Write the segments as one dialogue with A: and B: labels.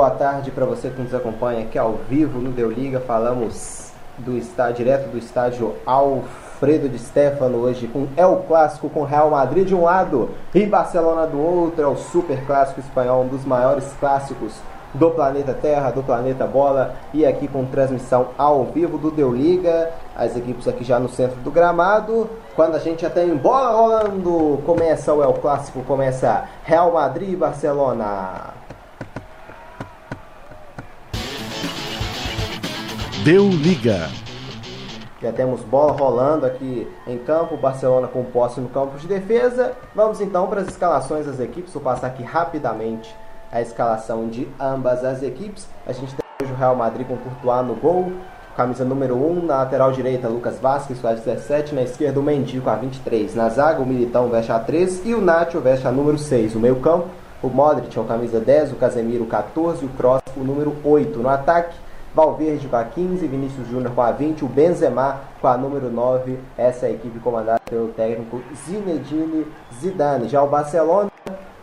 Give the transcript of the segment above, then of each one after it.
A: Boa tarde para você que nos acompanha aqui ao vivo no Deu Liga. Falamos do estádio, direto do estádio Alfredo de Stefano hoje com o clássico com Real Madrid de um lado e Barcelona do outro. É o super clássico espanhol, um dos maiores clássicos do planeta Terra, do planeta Bola e aqui com transmissão ao vivo do Deu Liga. As equipes aqui já no centro do gramado. Quando a gente já tem bola rolando, começa o El Clássico, começa Real Madrid e Barcelona.
B: Deu Liga.
A: Já temos bola rolando aqui em campo, Barcelona com posse no campo de defesa. Vamos então para as escalações das equipes. Vou passar aqui rapidamente a escalação de ambas as equipes. A gente tem hoje o Real Madrid com Courtois no gol, camisa número 1, na lateral direita Lucas Vasquez com a 17, na esquerda o Mendy com a 23, na zaga o Militão veste a 3 e o Nacho veste a número 6. O meio campo, o Modric é o camisa 10, o Casemiro 14 e o Kroos o número 8. No ataque, Valverde com a 15, Vinícius Júnior com a 20, o Benzema com a número 9. Essa é a equipe comandada pelo técnico Zinedine Zidane. Já o Barcelona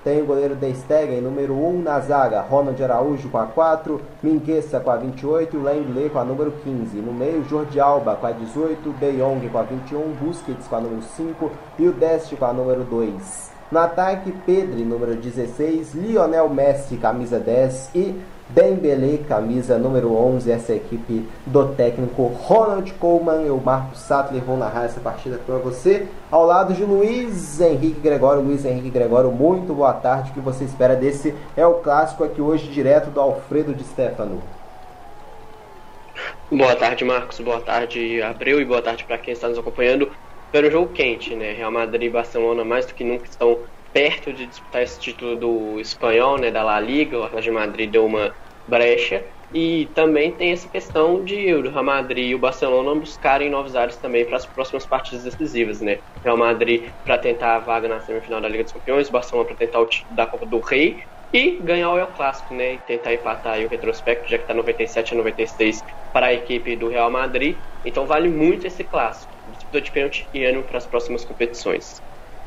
A: tem o goleiro De Stegen, número 1 na zaga, Ronald Araújo com a 4, Mingueza com a 28 e Lenglet com a número 15. No meio, Jordi Alba com a 18, De com a 21, Busquets com a número 5 e o Deste com a número 2. No ataque, Pedri, número 16, Lionel Messi, camisa 10 e Dembele, camisa número 11, essa é a equipe do técnico Ronald Koeman. Eu, Marcos Sattler, vou narrar essa partida para você, ao lado de Luiz Henrique Gregório. Luiz Henrique Gregório, muito boa tarde. O que você espera desse é o clássico aqui hoje, direto do Alfredo de Stefano?
C: Boa tarde, Marcos. Boa tarde, Abreu. E boa tarde para quem está nos acompanhando. Pelo jogo quente, né? Real Madrid e Barcelona, mais do que nunca, estão perto de disputar esse título do espanhol, né, da La Liga, o Atlético de Madrid deu uma brecha e também tem essa questão de o Real Madrid e o Barcelona buscarem novos ares também para as próximas partidas decisivas, né? Real Madrid para tentar a vaga na semifinal da Liga dos Campeões, Barcelona para tentar o título da Copa do Rei e ganhar o El Clássico, né? E tentar empatar o retrospecto, já que está 97 a 96 para a equipe do Real Madrid. Então vale muito esse clássico. Disputa de pênalti e ano para as próximas competições.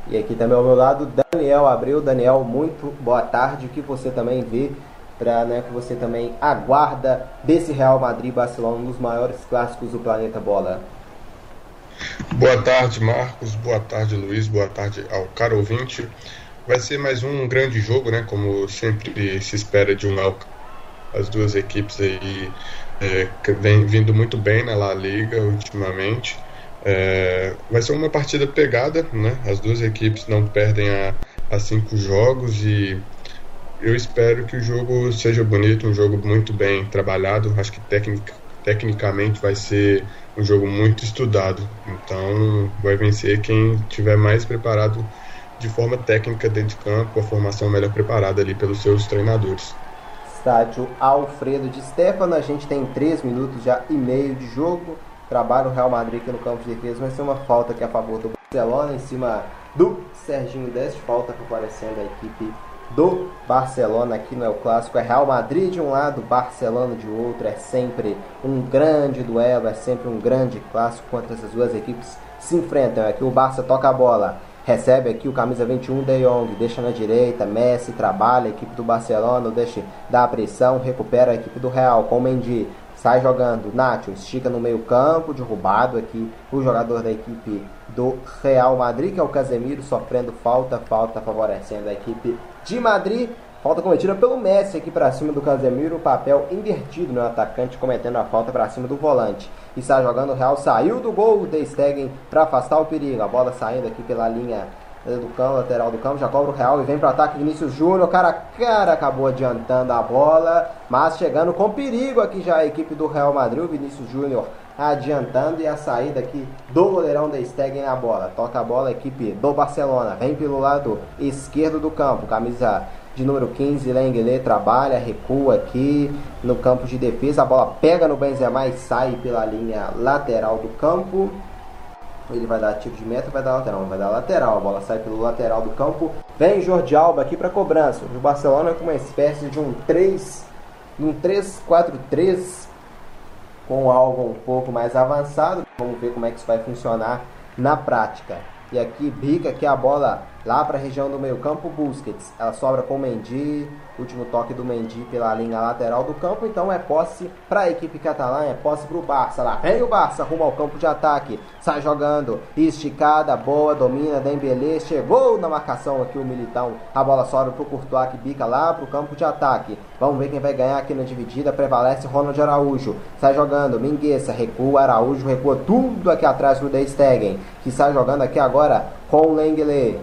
A: E aqui também ao meu lado, Daniel Abreu. Daniel, muito boa tarde. O que você também vê, para né, que você também aguarda desse Real Madrid-Barcelona, um dos maiores clássicos do planeta bola?
D: Boa tarde, Marcos. Boa tarde, Luiz. Boa tarde ao caro ouvinte. Vai ser mais um grande jogo, né? Como sempre se espera de um as duas equipes aí é, vem vindo muito bem na La Liga ultimamente. É, vai ser uma partida pegada, né? As duas equipes não perdem a, a cinco jogos e eu espero que o jogo seja bonito, um jogo muito bem trabalhado. Acho que tecnic, tecnicamente vai ser um jogo muito estudado. Então vai vencer quem tiver mais preparado de forma técnica dentro de campo, a formação melhor preparada ali pelos seus treinadores.
A: Estádio Alfredo de Stefano, a gente tem 3 minutos já e meio de jogo trabalha o Real Madrid aqui no campo de defesa, vai ser uma falta aqui a favor do Barcelona em cima do Serginho Deste, falta favorecendo a equipe do Barcelona aqui no El Clássico. É Real Madrid de um lado, Barcelona de outro. É sempre um grande duelo, é sempre um grande clássico quando essas duas equipes se enfrentam. Aqui o Barça toca a bola, recebe aqui o camisa 21 De Jong, deixa na direita, Messi trabalha, a equipe do Barcelona deixa dar a pressão, recupera a equipe do Real com o Mendy sai jogando Nacho, estica no meio campo, derrubado aqui o jogador da equipe do Real Madrid, que é o Casemiro, sofrendo falta, falta favorecendo a equipe de Madrid. Falta cometida pelo Messi aqui para cima do Casemiro, papel invertido no atacante cometendo a falta para cima do volante. E está jogando o Real, saiu do gol, o Stegen para afastar o perigo. A bola saindo aqui pela linha do campo, lateral do campo, já cobra o Real e vem para o ataque Vinícius Júnior, cara a cara acabou adiantando a bola, mas chegando com perigo aqui já a equipe do Real Madrid, o Vinícius Júnior adiantando e a saída aqui do goleirão da Stegen na bola, toca a bola a equipe do Barcelona, vem pelo lado esquerdo do campo, camisa de número 15, Lenglet trabalha, recua aqui no campo de defesa, a bola pega no Benzema e sai pela linha lateral do campo, ele vai dar tiro de meta vai dar lateral, vai dar lateral, a bola sai pelo lateral do campo. Vem Jordi Alba aqui para cobrança. O Barcelona com uma espécie de um 3, um 3-4-3 com algo um pouco mais avançado. Vamos ver como é que isso vai funcionar na prática. E aqui bica aqui a bola lá para a região do meio campo, Busquets. Ela sobra com o Mendy, último toque do Mendy pela linha lateral do campo, então é posse para a equipe catalã, é posse para o Barça. Lá vem o Barça rumo ao campo de ataque, sai jogando, esticada, boa, domina, Dembélé, chegou na marcação aqui o Militão, a bola sobra para o Courtois que bica lá para o campo de ataque. Vamos ver quem vai ganhar aqui na dividida, prevalece Ronald Araújo, sai jogando, Mingueça, recua, Araújo recua tudo aqui atrás do De Stegen, que sai jogando aqui agora com o Lenglet.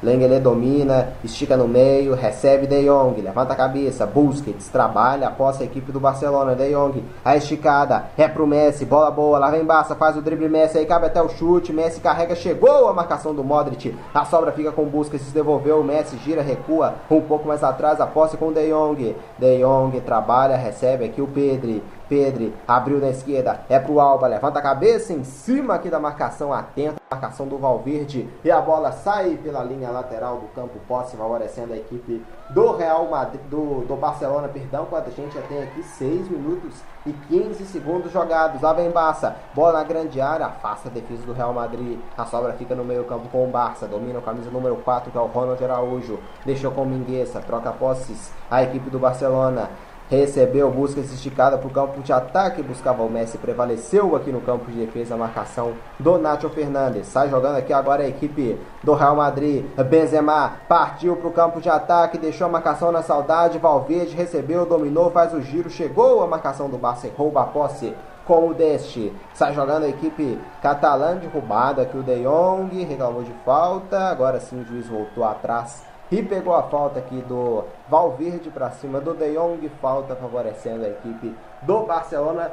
A: Lenglet domina, estica no meio, recebe De Jong, levanta a cabeça, Busquets, trabalha após a equipe do Barcelona, De Jong, a esticada, é pro Messi, bola boa, lá vem Barça, faz o drible Messi, aí cabe até o chute, Messi carrega, chegou a marcação do Modric, a sobra fica com Busquets, devolveu, Messi gira, recua, um pouco mais atrás, a posse com De Jong, De Jong trabalha, recebe aqui o Pedri, Pedri abriu na esquerda, é pro Alba, levanta a cabeça em cima aqui da marcação, atenta marcação do Valverde e a bola sai pela linha lateral do campo, posse favorecendo a equipe do Real Madrid, do, do Barcelona, perdão, quando a gente já tem aqui 6 minutos e 15 segundos jogados. Lá vem Barça, bola na grande área, afasta a defesa do Real Madrid. A sobra fica no meio campo com o Barça, domina o camisa número 4, que é o Ronald Araújo. Deixou com o Mingueza, troca posses a equipe do Barcelona recebeu busca esticada para o campo de ataque, buscava o Messi, prevaleceu aqui no campo de defesa a marcação do Nacho Fernandes. Sai jogando aqui agora a equipe do Real Madrid. Benzema partiu para o campo de ataque, deixou a marcação na saudade. Valverde recebeu, dominou, faz o giro, chegou a marcação do Barça, rouba a posse com o Deste. Sai jogando a equipe catalã derrubada aqui o De Jong, reclamou de falta. Agora sim o juiz voltou atrás e pegou a falta aqui do Valverde para cima do De Jong, falta favorecendo a equipe do Barcelona.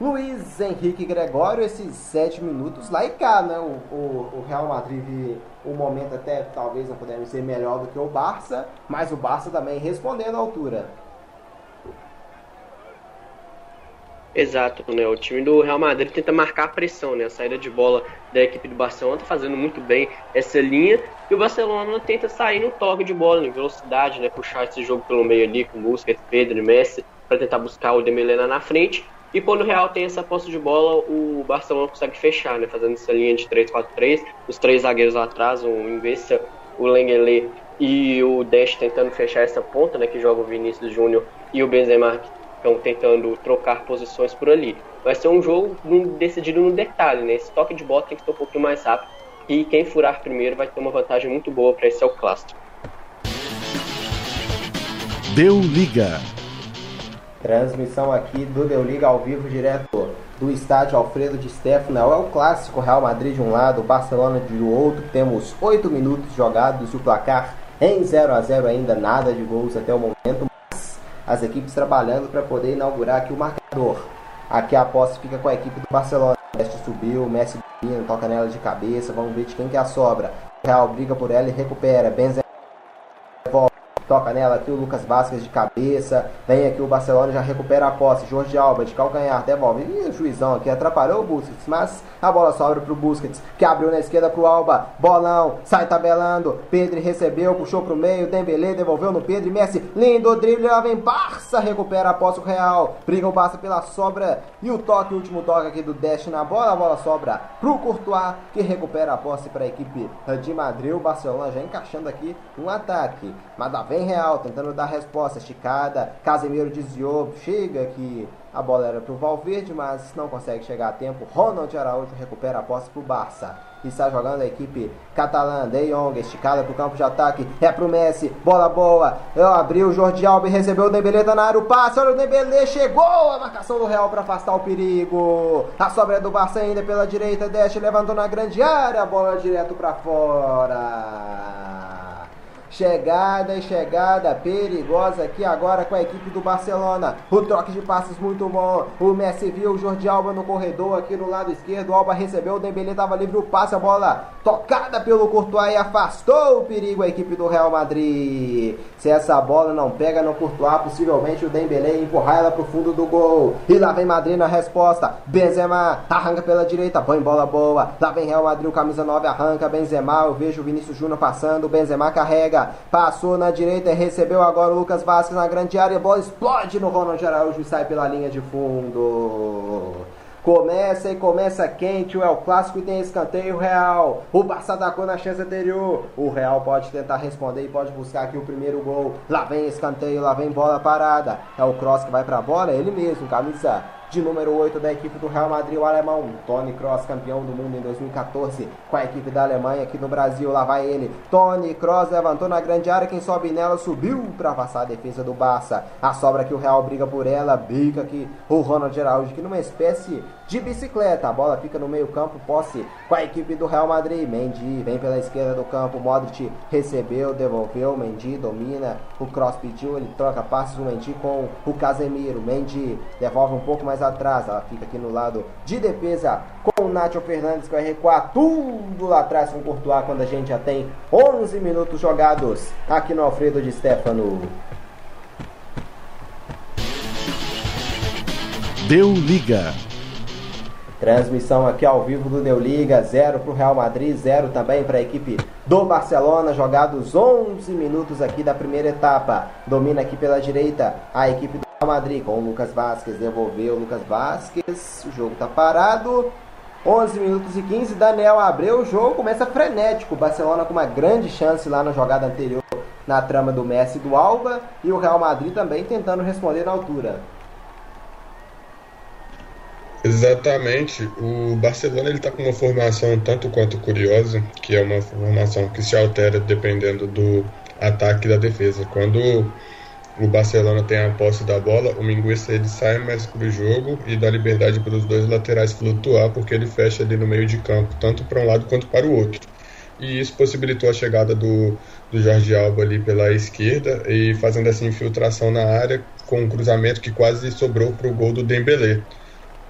A: Luiz Henrique Gregório, esses sete minutos lá e cá, né? O, o, o, Real Madrid um momento até talvez não pudesse ser melhor do que o Barça, mas o Barça também respondendo à altura.
C: Exato, né? O time do Real Madrid tenta marcar a pressão, né? A saída de bola da equipe do Barcelona tá fazendo muito bem essa linha. E o Barcelona tenta sair no toque de bola, em velocidade, né? Puxar esse jogo pelo meio ali com Busquets, Pedro e Messi para tentar buscar o Dembélé na frente. E quando o Real tem essa posse de bola, o Barcelona consegue fechar, né? Fazendo essa linha de 3-4-3. Os três zagueiros lá atrás, o Investa, o Lenglet e o Dash tentando fechar essa ponta, né? Que joga o Vinícius Júnior e o Benzema que estão tentando trocar posições por ali. Vai ser um jogo decidido no detalhe, né? Esse toque de bola tem que ser um pouquinho mais rápido e quem furar primeiro vai ter uma vantagem muito boa para esse é o clássico.
B: Deu liga.
A: Transmissão aqui do Deu Liga ao vivo direto do estádio Alfredo de Stefano. É o clássico Real Madrid de um lado, Barcelona de outro. Temos 8 minutos jogados e o placar em 0 a 0 ainda, nada de gols até o momento as equipes trabalhando para poder inaugurar aqui o marcador. Aqui a posse fica com a equipe do Barcelona. Messi subiu, Messi toca nela de cabeça, vamos ver de quem que é a sobra. Real briga por ela e recupera. Benzema toca nela aqui o Lucas Vasquez de cabeça, vem aqui o Barcelona já recupera a posse, Jorge Alba de calcanhar, devolve, e o juizão aqui atrapalhou o Busquets, mas a bola sobra pro Busquets, que abriu na esquerda pro Alba, bolão, sai tabelando, Pedro recebeu, puxou pro meio, Dembele devolveu no Pedro, Messi, lindo drible, lá vem Barça, recupera a posse o Real, briga o Barça pela sobra, e o toque, o último toque aqui do Dash na bola, a bola sobra pro Courtois, que recupera a posse para a equipe de Madrid, o Barcelona já encaixando aqui um ataque, mas da vez bem real, tentando dar resposta, esticada. Casemiro desviou, chega que a bola era para o Valverde, mas não consegue chegar a tempo. Ronald Araújo recupera a posse para o Barça. Está jogando a equipe catalã. De Jong, esticada para o campo de ataque. É para o Messi. Bola boa. Abriu o Jordi Alba recebeu o Dembélé. Tá na área o passe. Olha o Dembélé. Chegou a marcação do Real para afastar o perigo. A sobra é do Barça ainda pela direita. Desce, levantou na grande área. Bola direto para fora. Chegada e chegada perigosa aqui agora com a equipe do Barcelona. O troque de passes muito bom. O Messi viu o Jordi Alba no corredor aqui no lado esquerdo. O Alba recebeu, o Dembélé estava livre, o passe, a bola tocada pelo Courtois e afastou o perigo a equipe do Real Madrid. Se essa bola não pega no Courtois, possivelmente o Dembélé empurrar ela para o fundo do gol. E lá vem Madrid na resposta. Benzema arranca pela direita, põe bola boa. Lá vem Real Madrid, o camisa 9 arranca. Benzema, eu vejo o Vinícius Júnior passando. Benzema carrega passou na direita e recebeu agora o Lucas Vasquez na grande área, a bola explode no Ronald Araújo e sai pela linha de fundo. Começa e começa quente o El Clássico e tem escanteio Real. O Barça atacou na chance anterior. O Real pode tentar responder e pode buscar aqui o primeiro gol. Lá vem escanteio, lá vem bola parada. É o Cross que vai pra bola, ele mesmo, camisa de número 8 da equipe do Real Madrid, o alemão Tony Kroos, campeão do mundo em 2014 com a equipe da Alemanha aqui no Brasil. Lá vai ele. Tony Kroos levantou na grande área, quem sobe nela subiu para passar a defesa do Barça. A sobra que o Real briga por ela, bica aqui o Ronald Araújo que numa espécie de bicicleta. A bola fica no meio-campo, posse com a equipe do Real Madrid. Mendy vem pela esquerda do campo, Modric recebeu, devolveu, Mendy domina. O Kroos pediu, ele troca passos o Mendy com o Casemiro. Mendy devolve um pouco mais mais atrás. Ela fica aqui no lado de defesa com o Nacho Fernandes que vai recuar tudo lá atrás com o Courtois quando a gente já tem 11 minutos jogados aqui no Alfredo de Stefano.
B: Deu liga.
A: Transmissão aqui ao vivo do Deu Liga, 0 para o Real Madrid, 0 também para a equipe do Barcelona, jogados 11 minutos aqui da primeira etapa. Domina aqui pela direita a equipe do Real Madrid com o Lucas Vasquez, devolveu o Lucas Vasquez, o jogo está parado. 11 minutos e 15, Daniel abriu o jogo, começa frenético. Barcelona com uma grande chance lá na jogada anterior na trama do Messi e do Alba e o Real Madrid também tentando responder na altura.
D: Exatamente. O Barcelona ele está com uma formação tanto quanto curiosa, que é uma formação que se altera dependendo do ataque e da defesa. Quando o Barcelona tem a posse da bola, o Mingueza ele sai mais para o jogo e dá liberdade para os dois laterais flutuar, porque ele fecha ali no meio de campo, tanto para um lado quanto para o outro. E isso possibilitou a chegada do, do Jorge Alba ali pela esquerda e fazendo essa infiltração na área com um cruzamento que quase sobrou para o gol do Dembélé.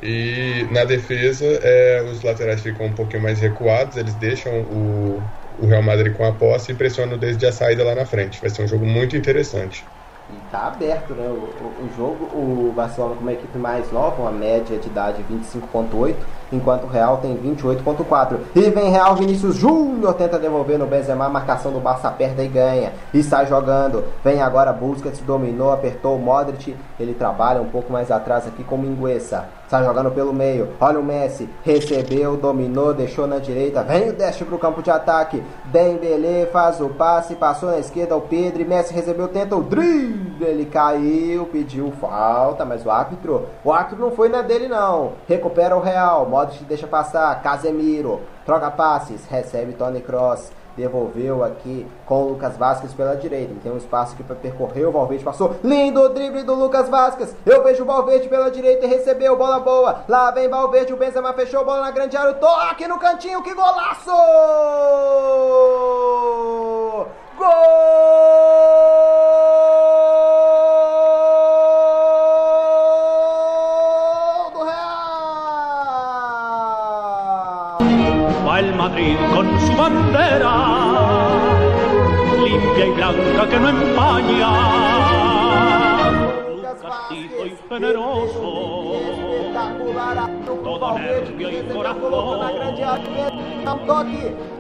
D: E na defesa, é, os laterais ficam um pouquinho mais recuados, eles deixam o, o Real Madrid com a posse e pressionam desde a saída lá na frente. Vai ser um jogo muito interessante.
A: E tá aberto, né? O, o, o, jogo, o Barcelona com uma equipe mais nova, uma média de idade 25.8, enquanto o Real tem 28.4. E vem Real Vinícius Júnior, tenta devolver no Benzema, marcação do Barça aperta e ganha. E sai jogando. Vem agora Busquets, dominou, apertou o Modric. Ele trabalha um pouco mais atrás aqui com o Mingueza. Sai jogando pelo meio. Olha o Messi. Recebeu, dominou, deixou na direita. Vem o dash pro campo de ataque. Dembele faz o passe. Passou na esquerda o Pedro. Messi recebeu, tenta o drible. Ele caiu, pediu falta. Mas o árbitro, o árbitro não foi na dele não. Recupera o Real. Modric deixa passar. Casemiro. Troca passes. Recebe Tony Cross devolveu aqui com o Lucas Vasquez pela direita. Tem um espaço aqui para percorrer. O Valverde passou. Lindo drible do Lucas Vasquez. Eu vejo o Valverde pela direita e recebeu. Bola boa. Lá vem Valverde. O Benzema fechou. Bola na grande área. O toque no cantinho. Que golaço! Gol!
E: Madrid con su bandera, limpia y blanca que no empaña, castizo y generoso, todo nervio y corazón.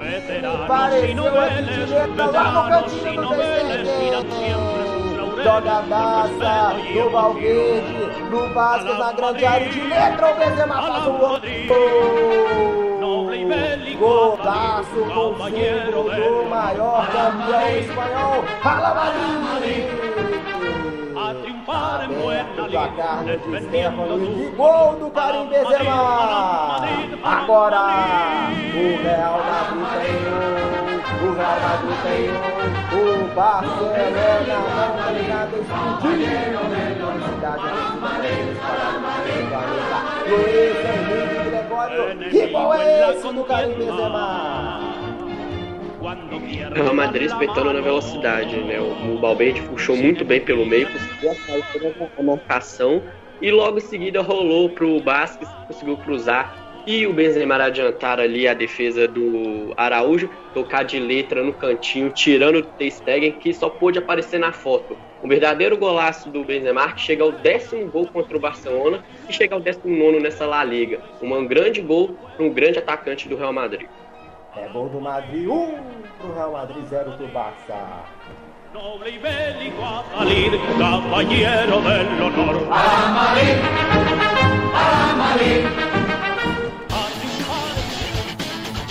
E: Veteranos y noveles, veteranos y noveles, miran siempre sus
A: Jogadaça do Valverde, do Vasco na grande área de letra, o Benzema faz o gol. Golaço com símbolo do maior campeão espanhol, Fala Madrid!
E: A triunfar em buena
A: placar de Stefano e gol do Karim Benzema! Agora o Real Madrid tem um, o Real Madrid tem um, o Barcelona não obrigado a explodir! Luiz Henrique Gregório, que gol é esse do Karim Benzema?
C: O Real Madrid respeitando na velocidade, né? O, o Balbete puxou muito bem pelo meio, conseguiu sair a marcação e logo em seguida rolou pro Basques, conseguiu cruzar e o Benzema adiantar ali a defesa do Araújo, tocar de letra no cantinho, tirando o Ter Stegen, que só pôde aparecer na foto. Um verdadeiro golaço do Benzema que chega ao décimo gol contra o Barcelona e chega ao décimo nono nessa La Liga. Um grande gol para um grande atacante do Real Madrid.
A: É gol do Madrid, 1 um, pro Real Madrid, 0 Barça.
E: Honor. ¡Para o Barça.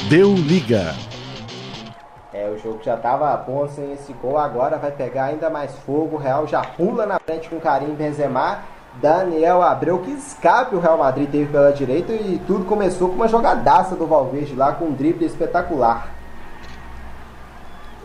B: Deu liga.
A: O jogo já tava bom sem esse gol, agora vai pegar ainda mais fogo. O Real já pula na frente com Karim Benzema. Daniel Abreu, que escape o Real Madrid teve pela direita e tudo começou com uma jogadaça do Valverde lá com um drible espetacular.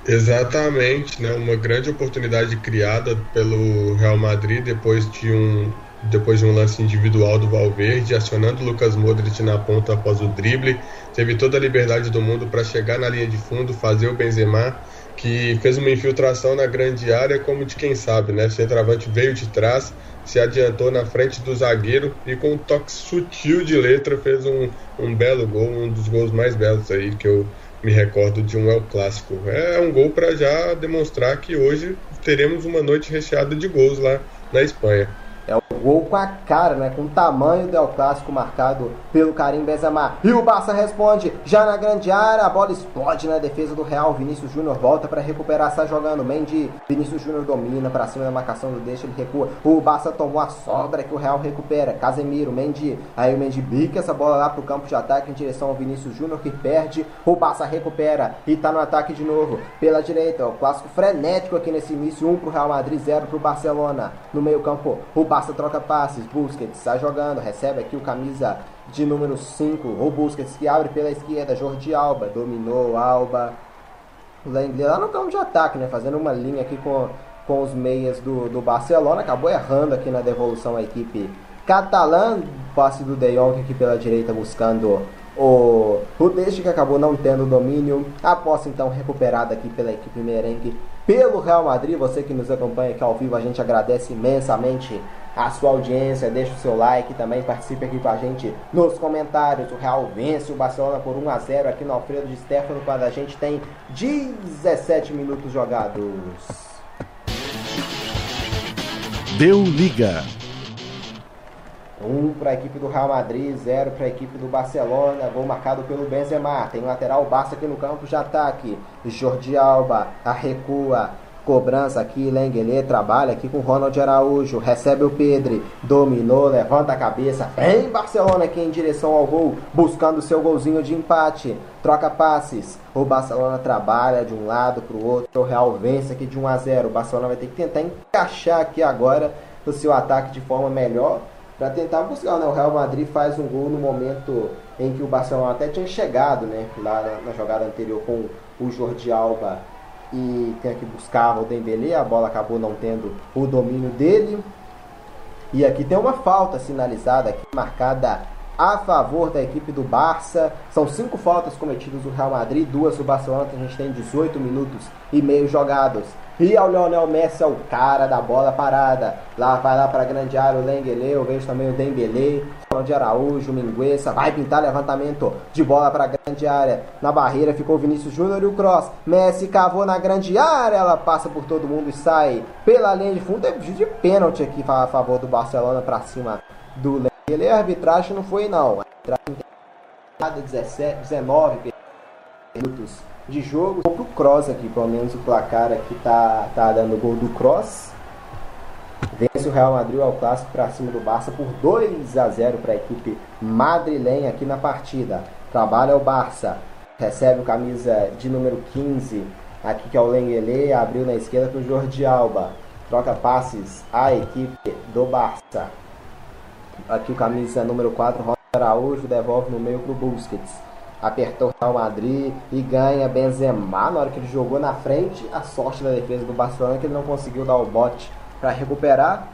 D: Exatamente, né? Uma grande oportunidade criada pelo Real Madrid depois de um depois de um lance individual do Valverde, acionando Lucas Modric na ponta após o drible, teve toda a liberdade do mundo para chegar na linha de fundo, fazer o Benzema, que fez uma infiltração na grande área, como de quem sabe, né? O centroavante veio de trás, se adiantou na frente do zagueiro e com um toque sutil de letra fez um, um belo gol, um dos gols mais belos aí que eu me recordo de um El Clássico. É um gol para já demonstrar que hoje teremos uma noite recheada de gols lá na Espanha.
A: É o gol com a cara, né? Com o tamanho do El Clássico marcado pelo Karim Benzema. E o Barça responde, já na grande área, a bola explode na defesa do Real. Vinícius Júnior volta para recuperar, está jogando. Mendy, Vinícius Júnior domina para cima da marcação do deixa, ele recua. O Barça tomou a sobra que o Real recupera. Casemiro, Mendy, aí o Mendy bica essa bola lá pro campo de ataque em direção ao Vinícius Júnior que perde. O Barça recupera e tá no ataque de novo. Pela direita, o clássico frenético aqui nesse início, 1 um pro Real Madrid, 0 pro Barcelona. No meio-campo, o Barça troca passes, Busquets está jogando, recebe aqui o camisa de número 5, o Busquets que abre pela esquerda, Jordi Alba, dominou Alba, Lenglet lá no campo de ataque, né, fazendo uma linha aqui com, com os meias do, do Barcelona, acabou errando aqui na devolução a equipe catalã, passe do De Jong aqui pela direita buscando o Rudeste que acabou não tendo domínio, a posse então recuperada aqui pela equipe merengue pelo Real Madrid. Você que nos acompanha aqui ao vivo, a gente agradece imensamente a sua audiência. Deixa o seu like também, participe aqui com a gente nos comentários. O Real vence o Barcelona por 1 a 0 aqui no Alfredo de Stefano, quando a gente tem 17 minutos jogados.
B: Deu liga.
A: 1 para a equipe do Real Madrid, 0 para a equipe do Barcelona. Gol marcado pelo Benzema. Tem lateral Barça aqui no campo de ataque. Jordi Alba a recua. Cobrança aqui, Lenglet trabalha aqui com Ronald Araújo, recebe o Pedro, dominou, levanta a cabeça, vem Barcelona aqui em direção ao gol, buscando seu golzinho de empate, troca passes, o Barcelona trabalha de um lado para o outro, o Real vence aqui de 1 a 0, o Barcelona vai ter que tentar encaixar aqui agora o seu ataque de forma melhor, para tentar buscar, né? O Real Madrid faz um gol no momento em que o Barcelona até tinha chegado, né? Lá na, na jogada anterior com o Jordi Alba e tem que buscar o Dembélé, a bola acabou não tendo o domínio dele. E aqui tem uma falta sinalizada aqui, marcada a favor da equipe do Barça. São cinco faltas cometidas do Real Madrid, duas do Barcelona, a gente tem 18 minutos e meio jogados. E o Lionel Messi é o cara da bola parada. Lá vai lá para a grande área o Lengele, eu vejo também o Dembele, o de Araújo, o Mingueza, vai pintar levantamento de bola para a grande área. Na barreira ficou o Vinícius Júnior e o Cross. Messi cavou na grande área, ela passa por todo mundo e sai pela linha de fundo. É de pênalti aqui a favor do Barcelona para cima do Lengele. A arbitragem não foi não. A arbitragem 17, 19 minutos de jogo. Vou pro Cross aqui, pelo menos o placar aqui tá, tá dando gol do Cross. Vence o Real Madrid ao clássico para cima do Barça por 2 a 0 para a equipe madrilenha aqui na partida. Trabalha o Barça, recebe o camisa de número 15, aqui que é o Lengele, abriu na esquerda para o Jordi Alba. Troca passes a equipe do Barça. Aqui o camisa número 4, Ronaldo Araújo, devolve no meio para o Busquets apertou o Real Madrid e ganha Benzema na hora que ele jogou na frente. A sorte da defesa do Barcelona é que ele não conseguiu dar o bote para recuperar.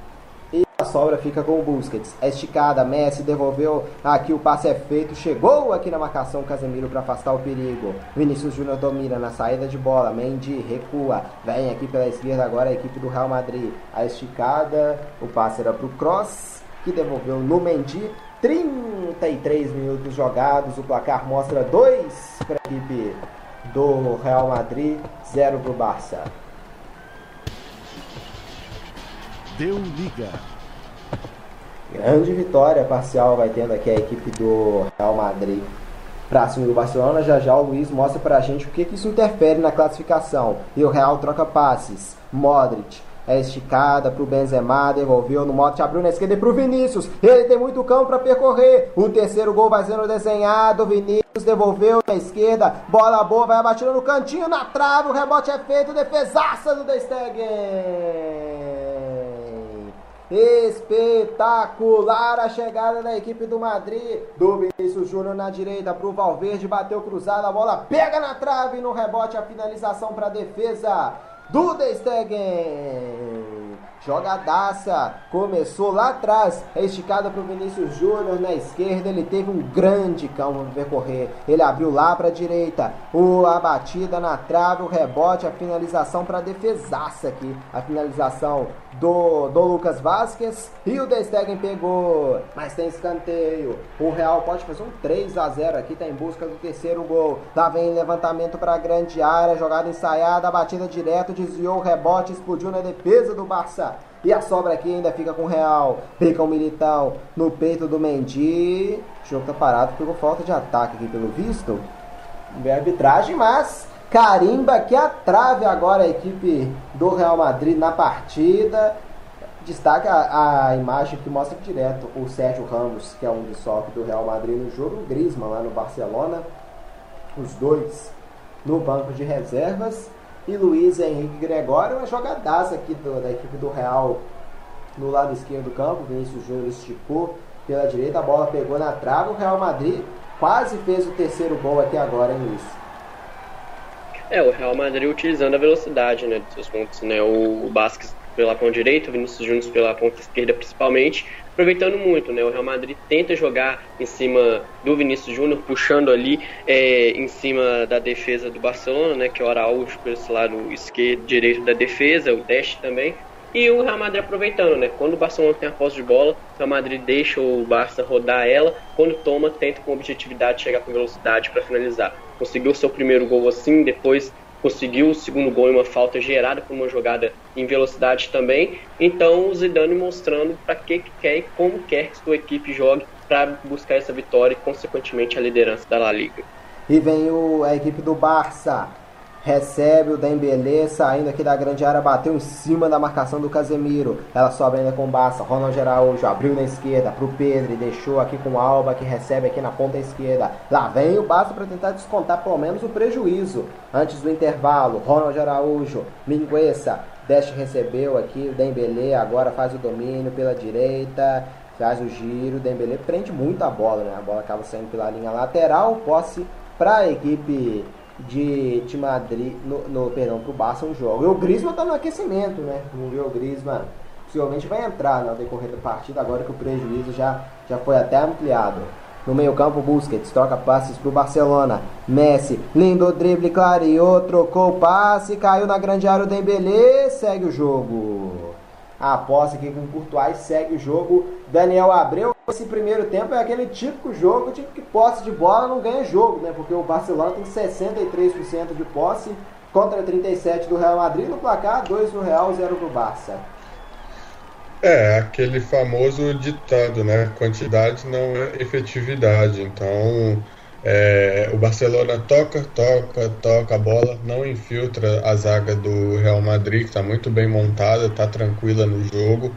A: E a sobra fica com o Busquets. É esticada, Messi devolveu. Aqui o passe é feito. Chegou aqui na marcação Casemiro para afastar o perigo. Vinícius Júnior domina na saída de bola. Mendy recua. Vem aqui pela esquerda agora a equipe do Real Madrid. A esticada. O passe era para o Cross. Que devolveu no Mendy. 33 minutos jogados, o placar mostra 2 para a equipe do Real Madrid, 0 para o Barça.
B: Deu liga.
A: Grande vitória parcial vai tendo aqui a equipe do Real Madrid para cima do Barcelona. Já já o Luiz mostra para a gente o que, que isso interfere na classificação. E o Real troca passes. Modric é esticada para o Benzema, devolveu no mote, abriu na esquerda para o Vinícius. Ele tem muito campo para percorrer. O terceiro gol vai sendo desenhado. Vinícius devolveu na esquerda, bola boa, vai abatida no cantinho, na trave, o rebote é feito, defesaça do De Stegen. Espetacular a chegada da equipe do Madrid, do Vinícius Júnior na direita para o Valverde, bateu cruzado, a bola pega na trave, no rebote a finalização para a defesa do De Stegen. Jogadaça, começou lá atrás, é esticada para o Vinícius Júnior na esquerda, ele teve um grande campo para percorrer, ele abriu lá para a direita, o, a batida na trave, o rebote, a finalização para a defesaça aqui, a finalização do, do Lucas Vasquez e o De Stegen pegou, mas tem escanteio, o Real pode fazer um 3 a 0 aqui, está em busca do terceiro gol, lá vem levantamento para a grande área, jogada ensaiada, batida direto, desviou o rebote, explodiu na defesa do Barça, e a sobra aqui ainda fica com o Real. Pica o Militão no peito do Mendy. O jogo tá parado, pegou falta de ataque aqui pelo visto. Vem a arbitragem, mas carimba que a trave agora a equipe do Real Madrid na partida. Destaca a, imagem que mostra direto o Sérgio Ramos, que é um desfoque do Real Madrid no jogo, o Griezmann lá no Barcelona. Os dois no banco de reservas e Luiz Henrique Gregório, uma jogadaça aqui do, da equipe do Real no lado esquerdo do campo. Vinícius Júnior esticou pela direita, a bola pegou na trave. O Real Madrid quase fez o terceiro gol aqui agora, hein, Luiz?
C: É, o Real Madrid utilizando a velocidade né, dos seus pontos, né? O, o Basques pela ponta direita, o Vinícius Júnior pela ponta esquerda principalmente, aproveitando muito, né? O Real Madrid tenta jogar em cima do Vinícius Júnior, puxando ali é, em cima da defesa do Barcelona, né? Que é o Araújo esse lado esquerdo, direito da defesa, o Deste também. E o Real Madrid aproveitando, né? Quando o Barcelona tem a posse de bola, o Real Madrid deixa o Barça rodar ela. Quando toma, tenta com objetividade chegar com velocidade para finalizar. Conseguiu seu primeiro gol assim, depois conseguiu o segundo gol em uma falta gerada por uma jogada em velocidade também. Então o Zidane mostrando para que, que quer e como quer que sua equipe jogue para buscar essa vitória e consequentemente a liderança da La Liga.
A: E vem o, a equipe do Barça. Recebe o Dembélé saindo aqui da grande área, bateu em cima da marcação do Casemiro. Ela sobe ainda com o Barça. Ronald Araújo abriu na esquerda para o Pedro e deixou aqui com Alba que recebe aqui na ponta esquerda. Lá vem o Barça para tentar descontar pelo menos o prejuízo antes do intervalo. Ronald Araújo, Mingueza, Deste recebeu aqui o Dembélé, agora faz o domínio pela direita, faz o giro, o Dembélé prende muito a bola, né? A bola acaba saindo pela linha lateral, posse para a equipe de, de Madrid, no, no perdão, pro Barça um jogo. E o Griezmann tá no aquecimento, né? Vamos ver o Griezmann. Possivelmente vai entrar no decorrer da partida agora que o prejuízo já, já foi até ampliado. No meio campo, Busquets troca passes pro Barcelona. Messi, lindo drible, clareou, trocou o passe, caiu na grande área o Dembélé, segue o jogo. A posse aqui com o Courtois segue o jogo. Daniel Abreu, esse primeiro tempo é aquele típico jogo, tipo que posse de bola não ganha jogo, né? Porque o Barcelona tem 63% de posse contra 37 do Real Madrid no placar, 2 do Real, 0 do Barça.
D: É, aquele famoso ditado, né? Quantidade não é efetividade. Então, é, o Barcelona toca, toca, toca a bola, não infiltra a zaga do Real Madrid, que está muito bem montada, está tranquila no jogo.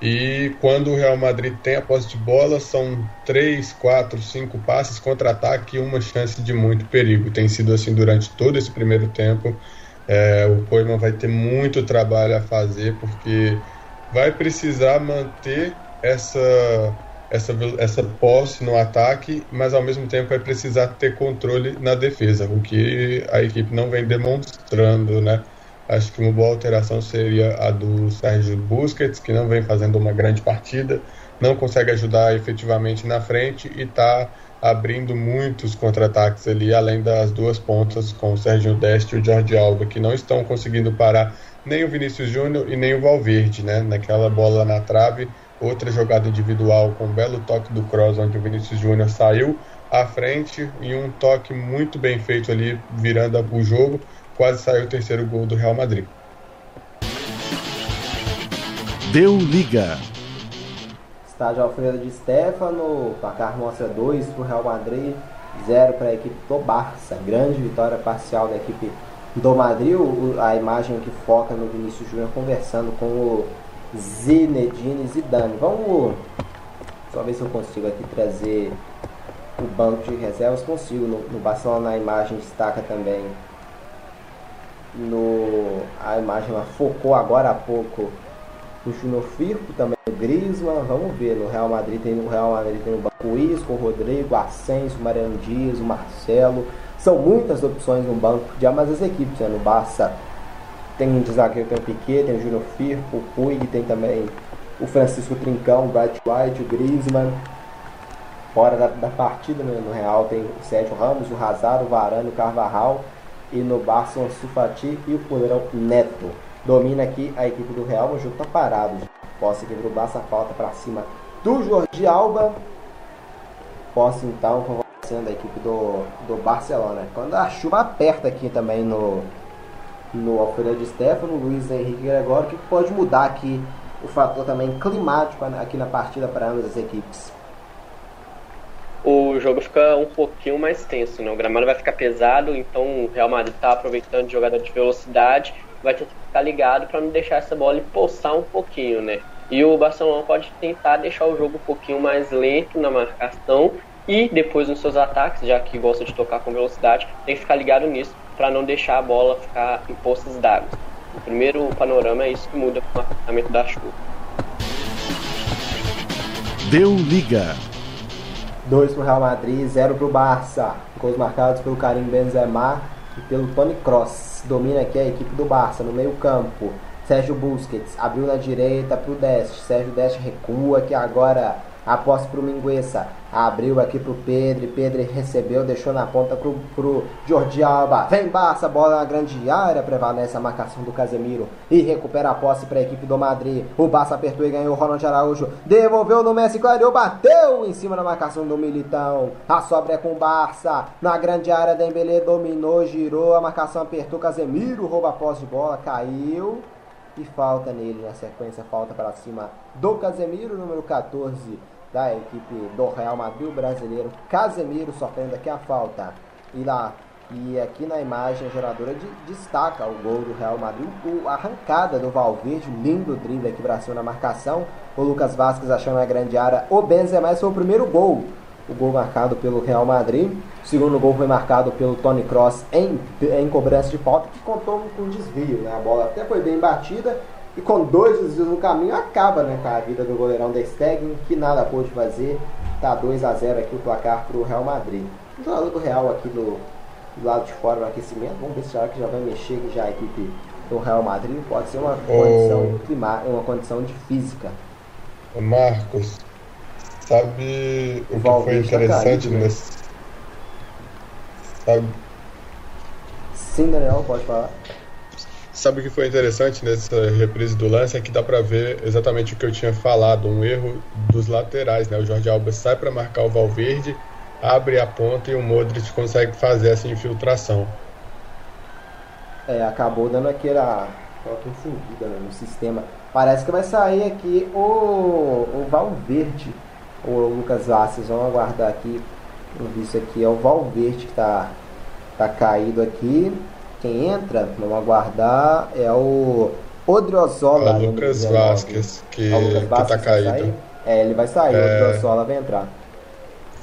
D: E quando o Real Madrid tem a posse de bola, são três, quatro, cinco passes, contra-ataque e uma chance de muito perigo. Tem sido assim durante todo esse primeiro tempo. É, o Koeman vai ter muito trabalho a fazer, porque vai precisar manter essa essa, essa posse no ataque, mas ao mesmo tempo vai precisar ter controle na defesa, o que a equipe não vem demonstrando, né? Acho que uma boa alteração seria a do Sérgio Busquets, que não vem fazendo uma grande partida, não consegue ajudar efetivamente na frente e está abrindo muitos contra-ataques ali, além das duas pontas com o Sérgio Deste e o Jorge Alba, que não estão conseguindo parar nem o Vinícius Júnior e nem o Valverde, né? Naquela bola na trave, outra jogada individual com um belo toque do Cross, onde o Vinícius Júnior saiu à frente e um toque muito bem feito ali, virando o jogo, quase saiu o terceiro gol do Real Madrid.
B: Deu liga.
A: Estádio Alfredo de Stefano, placar mostra 2 para o Real Madrid, 0 para a equipe do Barça. Grande vitória parcial da equipe do Madrid. A imagem que foca no Vinícius Júnior conversando com o Zinedine Zidane. Vamos só ver se eu consigo aqui trazer o banco de reservas consigo. No, no Barcelona a imagem destaca também no a imagem ela focou agora há pouco no Júnior Firpo, também no Griezmann, vamos ver, no Real Madrid tem no Real Madrid tem o banco o Isco, o Rodrigo, o Asensio, o Mariano Dias, o Marcelo, são muitas opções no banco de ambas as equipes, né? no Barça tem de zagueiro, tem o Piquet, tem o Júnior Firpo, o Puig, tem também o Francisco Trincão, o Bright White, o Griezmann, fora da, da partida né? no Real tem o Sérgio Ramos, o Hazard, o Varane, o Carvajal, e no Barça o Sufati e o goleirão Neto. Domina aqui a equipe do Real, o jogo tá parado. Posse aqui pro Barça, falta para cima do Jorge Alba. Posse então favorecendo a equipe do, do Barcelona. Quando a chuva aperta aqui também no, no Alfredo Stefano, Luiz Henrique Gregório, que pode mudar aqui o fator também climático aqui na partida para ambas as equipes
C: o jogo fica um pouquinho mais tenso, né? O gramado vai ficar pesado, então o Real Madrid está aproveitando de jogada de velocidade, vai ter que ficar ligado para não deixar essa bola impulsar um pouquinho, né? E o Barcelona pode tentar deixar o jogo um pouquinho mais lento na marcação e depois nos seus ataques, já que gosta de tocar com velocidade, tem que ficar ligado nisso para não deixar a bola ficar em poças d'água. O primeiro panorama é isso que muda com o afastamento da chuva.
B: Deu liga.
A: 2 para o Real Madrid, 0 para o Barça. Gols marcados pelo Karim Benzema e pelo Tony Kroos. Domina aqui a equipe do Barça no meio campo. Sérgio Busquets abriu na direita para o Deste. Sérgio Deste recua que agora a posse para o Mingueza. Abriu aqui para o Pedro. Pedro recebeu, deixou na ponta para o Jordi Alba. Vem Barça, bola na grande área. Prevalece a marcação do Casemiro. E recupera a posse para a equipe do Madrid. O Barça apertou e ganhou. Ronald Araújo devolveu no Messi. Clareou, bateu em cima da marcação do Militão. A sobra é com o Barça. Na grande área, Dembele dominou, girou. A marcação apertou. Casemiro rouba a posse de bola, caiu falta nele na sequência, falta para cima do Casemiro, número 14 da equipe do Real Madrid, brasileiro Casemiro sofrendo aqui a falta. E lá e aqui na imagem a geradora de, destaca o gol do Real Madrid, o, arrancada do Valverde, lindo drible para cima na marcação. O Lucas Vasquez achando a grande área. O Benzema foi o primeiro gol o gol marcado pelo Real Madrid. O segundo gol foi marcado pelo Tony Cross em, em cobrança de falta, que contou com desvio. Né? A bola até foi bem batida e com dois desvios no caminho acaba né, com a vida do goleirão da Stegen, que nada pôde fazer. Tá 2 a 0 aqui o placar para o Real Madrid. O jogador do Real aqui do, do, lado de fora no aquecimento. Vamos ver se já, já vai mexer que já a equipe do Real Madrid pode ser uma condição climática, uma condição de física.
D: Marcos, Sabe o, o que foi interessante tá nesse. Sabe?
A: Sim, Daniel, pode falar.
D: Sabe o que foi interessante nessa reprise do lance é que dá para ver exatamente o que eu tinha falado, um erro dos laterais, né? O Jorge Alba sai para marcar o Valverde, abre a ponta e o Modric consegue fazer essa infiltração.
A: É, acabou dando aquela, aquela confundida né, no sistema. Parece que vai sair aqui o, o Valverde o Lucas Vasquez. Vamos aguardar aqui. Vamos ver isso aqui é o Valverde que está tá caído aqui. Quem entra, vamos aguardar, é o Odriozola.
D: É o Lucas Vasquez que, é o Lucas Vasquez que tá caído.
A: É, ele vai sair, é... o Odriozola vai entrar.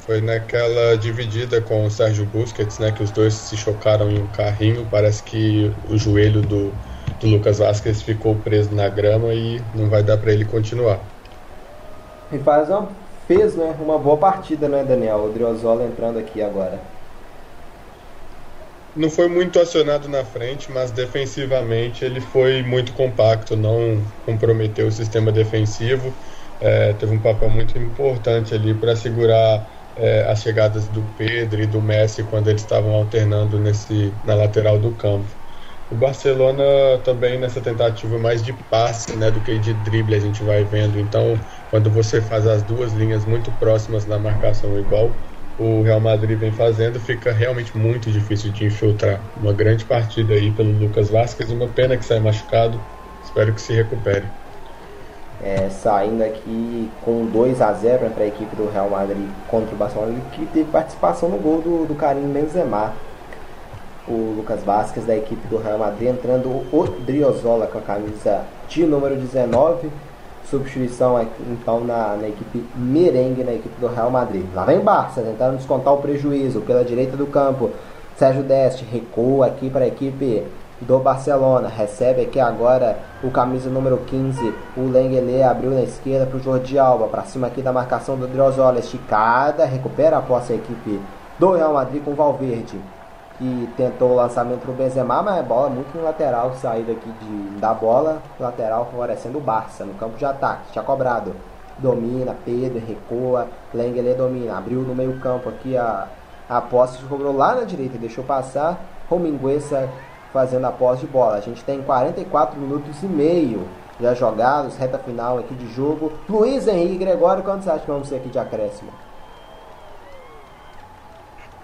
D: Foi naquela dividida com o Sérgio Busquets, né? Que os dois se chocaram em um carrinho. Parece que o joelho do, do Lucas Vasquez ficou preso na grama e não vai dar para ele continuar.
A: E faz uma fez né, uma boa partida, né, Daniel? O Driozola entrando aqui agora.
D: Não foi muito acionado na frente, mas defensivamente ele foi muito compacto, não comprometeu o sistema defensivo. É, teve um papel muito importante ali para segurar é, as chegadas do Pedro e do Messi quando eles estavam alternando nesse, na lateral do campo. O Barcelona também nessa tentativa mais de passe né, do que de drible a gente vai vendo. Então, quando você faz as duas linhas muito próximas na marcação igual o Real Madrid vem fazendo, fica realmente muito difícil de infiltrar. Uma grande partida aí pelo Lucas Vasquez, uma pena que sai machucado. Espero que se recupere.
A: É, saindo aqui com 2 a 0 para a equipe do Real Madrid contra o Barcelona, que teve participação no gol do, do Karim Benzema o Lucas Vasquez da equipe do Real Madrid, entrando o Driozola com a camisa de número 19. Substituição então na, na, equipe merengue, na equipe do Real Madrid. Lá vem Barça, tentando descontar o prejuízo pela direita do campo. Sérgio Deste recua aqui para a equipe do Barcelona. Recebe aqui agora o camisa número 15, o Lengele abriu na esquerda para o Jordi Alba, para cima aqui da marcação do Driozola, esticada, recupera a posse a equipe do Real Madrid com Valverde. E tentou o lançamento para o Benzema, mas a bola muito no lateral, saída aqui de, da bola, lateral favorecendo o Barça, no campo de ataque, tinha cobrado. Domina, Pedro, recua, Lengele domina, abriu no meio campo aqui a, a posse, cobrou lá na direita, deixou passar, Rominguesa fazendo a posse de bola. A gente tem 44 minutos e meio já jogados, reta final aqui de jogo. Luiz Henrique Gregório, quanto você acha que vamos ter aqui de acréscimo?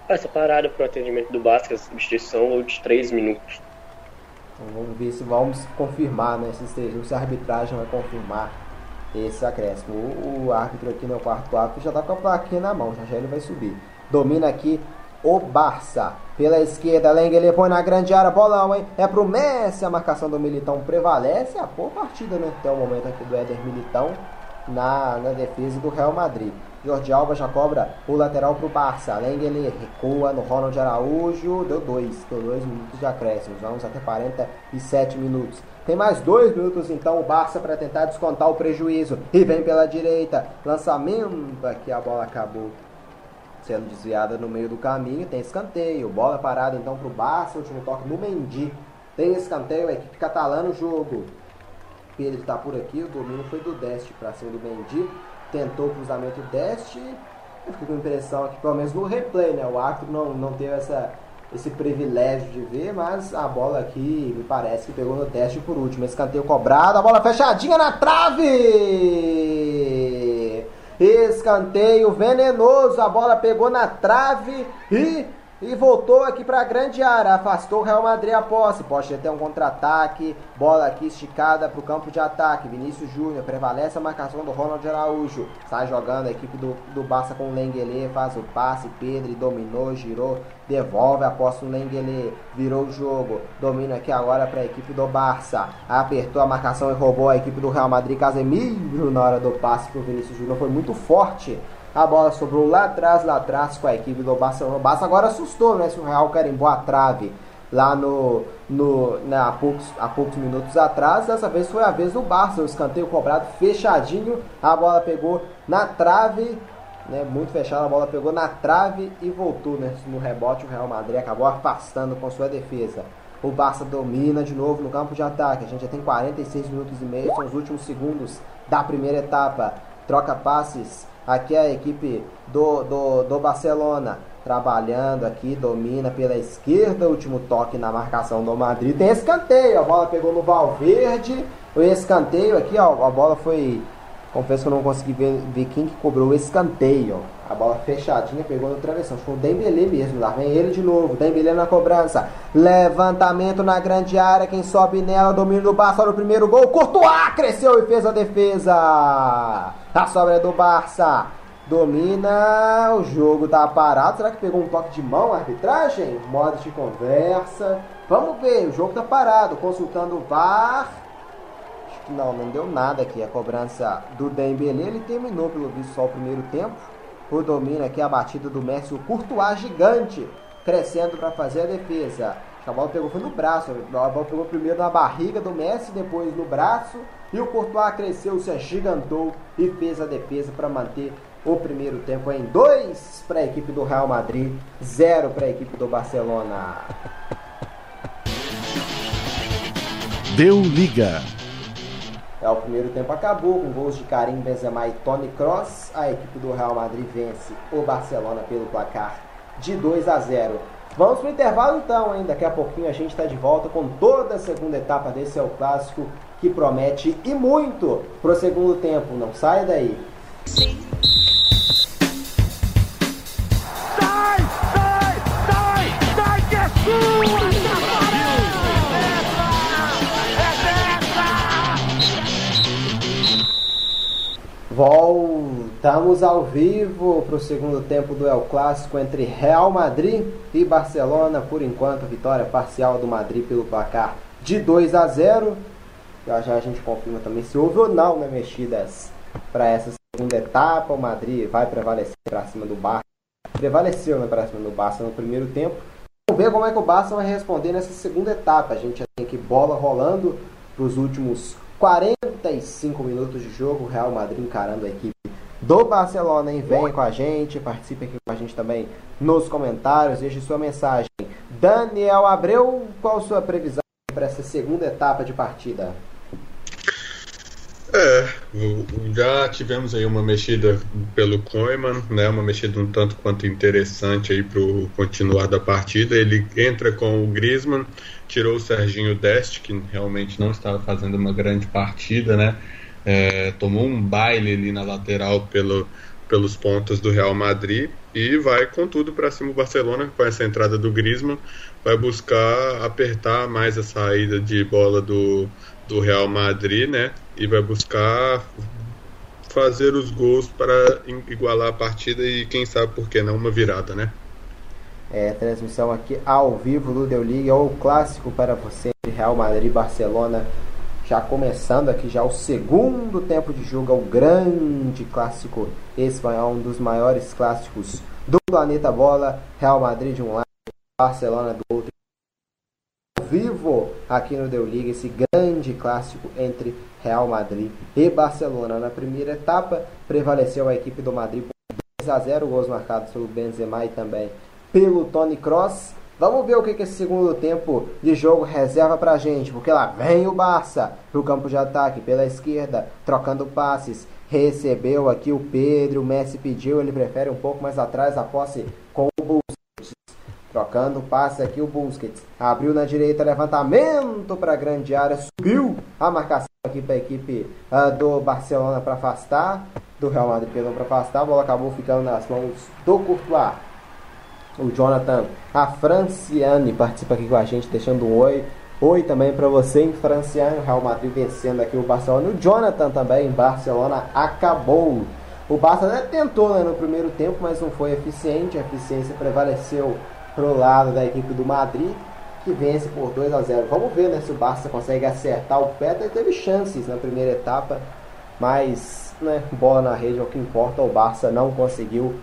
C: Essa parada para o atendimento do Basca, substituição ou de 3 minutos.
A: Então, vamos ver se vamos confirmar né, três minutos, se a arbitragem vai confirmar esse acréscimo. O, o árbitro aqui no quarto árbitro já está com a plaquinha na mão, já já ele vai subir. Domina aqui o Barça. Pela esquerda, Lengele põe na grande área, bolão, hein? É pro Messi, a marcação do Militão prevalece. A boa partida, né? Até o momento aqui do Éder Militão na, na defesa do Real Madrid. Jorge Alba já cobra o lateral pro Barça. Lengele recua no Ronald Araújo. Deu dois, deu dois minutos de acréscimo. Vamos até 47 minutos. Tem mais dois minutos então o Barça para tentar descontar o prejuízo. E vem pela direita. Lançamento. Aqui a bola acabou sendo desviada no meio do caminho. Tem escanteio, bola parada então para o Barça, último toque no Mendy. Tem escanteio, a equipe catalã no jogo. Pedro está por aqui, o domínio foi do Deste para cima do Mendy. Tentou o cruzamento Deste. Eu fiquei com a impressão que, pelo menos no replay, né, o árbitro não, não teve essa, esse privilégio de ver, mas a bola aqui me parece que pegou no Deste por último. Escanteio cobrado, a bola fechadinha na trave! Escanteio venenoso, a bola pegou na trave e e voltou aqui para a grande área, afastou o Real Madrid a posse, pode ter um contra-ataque, bola aqui esticada para o campo de ataque, Vinícius Júnior, prevalece a marcação do Ronald Araújo, sai jogando a equipe do, do Barça com o Lengele, faz o passe, Pedro dominou, girou, devolve a posse no Lengele, virou o jogo, domina aqui agora para a equipe do Barça, apertou a marcação e roubou a equipe do Real Madrid, Casemiro na hora do passe para o Vinícius Júnior, foi muito forte, a bola sobrou lá atrás, lá atrás com a equipe do Barcelona. O Barça agora assustou, né? Se o Real carimbou a trave lá no, no né, há, poucos, há poucos minutos atrás. Dessa vez foi a vez do Barça. O escanteio cobrado fechadinho. A bola pegou na trave. Né, muito fechada, a bola pegou na trave e voltou né, no rebote. O Real Madrid acabou afastando com sua defesa. O Barça domina de novo no campo de ataque. A gente já tem 46 minutos e meio, são os últimos segundos da primeira etapa. Troca passes Aqui é a equipe do, do, do Barcelona trabalhando aqui, domina pela esquerda, último toque na marcação do Madrid. Tem escanteio, a bola pegou no Valverde. O escanteio aqui, ó, a bola foi. Confesso que eu não consegui ver, ver quem que cobrou o escanteio. A bola fechadinha pegou no travessão. Foi o Dembele mesmo. Lá vem ele de novo. Dembele na cobrança. Levantamento na grande área. Quem sobe nela, domínio do Barça. Olha o primeiro gol. Courtois cresceu e fez a defesa. A sobra é do Barça. Domina. O jogo tá parado. Será que pegou um toque de mão a arbitragem? Modo de conversa. Vamos ver. O jogo tá parado. Consultando o VAR. Não, não deu nada aqui. A cobrança do Dembele. Ele terminou, pelo visto, só o primeiro tempo. O domínio aqui, a batida do Messi, o Courtois gigante, crescendo para fazer a defesa. A bola pegou foi no braço, a bola pegou primeiro na barriga do Messi, depois no braço. E o Courtois cresceu, se agigantou e fez a defesa para manter o primeiro tempo em 2 para a equipe do Real Madrid, 0 para a equipe do Barcelona.
B: Deu liga.
A: É, o primeiro tempo acabou com gols de Karim Benzema e Tony Kroos. A equipe do Real Madrid vence o Barcelona pelo placar de 2 a 0. Vamos para o intervalo então, hein? Daqui a pouquinho a gente está de volta com toda a segunda etapa desse é o clássico que promete e muito para o segundo tempo. Não saia daí.
E: Sai, sai, sai, sai que é sua!
A: Voltamos ao vivo para o segundo tempo do El Clássico entre Real Madrid e Barcelona. Por enquanto, vitória parcial do Madrid pelo placar de 2 a 0. Já já a gente confirma também se houve ou não né, mexidas para essa segunda etapa. O Madrid vai prevalecer para cima do Barça. Prevaleceu né, para cima do Barça no primeiro tempo. Vamos ver como é que o Barça vai responder nessa segunda etapa. A gente já tem aqui bola rolando para os últimos 45 minutos de jogo. Real Madrid encarando a equipe do Barcelona, hein? Vem com a gente, participe aqui com a gente também nos comentários, deixe sua mensagem. Daniel Abreu, qual sua previsão para essa segunda etapa de partida?
D: É, já tivemos aí uma mexida pelo Koeman, né, uma mexida um tanto quanto interessante aí para o continuar da partida. Ele entra com o Griezmann, tirou o Serginho Dest, que realmente não estava fazendo uma grande partida, né? É, tomou um baile ali na lateral pelo, pelos pontos do Real Madrid e vai com tudo para cima o Barcelona com essa entrada do Griezmann, vai buscar apertar mais a saída de bola do, do Real Madrid, né? E vai buscar fazer os gols para igualar a partida e quem sabe por que não uma virada, né?
A: É, transmissão aqui ao vivo do Deu Liga, ou clássico para você, Real Madrid Barcelona já começando aqui já o segundo tempo de jogo, é o grande clássico espanhol, um dos maiores clássicos do planeta bola, Real Madrid de um lado, Barcelona do outro. Vivo aqui no Deu Liga esse grande clássico entre Real Madrid e Barcelona. Na primeira etapa prevaleceu a equipe do Madrid por 2 a 0, gols marcados pelo Benzema e também pelo Tony Kroos. Vamos ver o que, que esse segundo tempo de jogo reserva pra gente, porque lá vem o Barça pro campo de ataque pela esquerda, trocando passes. Recebeu aqui o Pedro, o Messi pediu, ele prefere um pouco mais atrás a posse com o Busquets. Trocando passe aqui o Busquets. Abriu na direita, levantamento para a grande área, subiu a marcação aqui para a equipe uh, do Barcelona para afastar, do Real Madrid perdão para afastar, a bola acabou ficando nas mãos do Courtois o Jonathan, a Franciane participa aqui com a gente, deixando um oi. Oi também para você Franciane, Real Madrid vencendo aqui o Barcelona. O Jonathan também Barcelona acabou. O Barça até tentou né, no primeiro tempo, mas não foi eficiente. A eficiência prevaleceu pro lado da equipe do Madrid, que vence por 2 a 0. Vamos ver né, se o Barça consegue acertar o pé. Teve chances na primeira etapa, mas né, bola na rede é o que importa. O Barça não conseguiu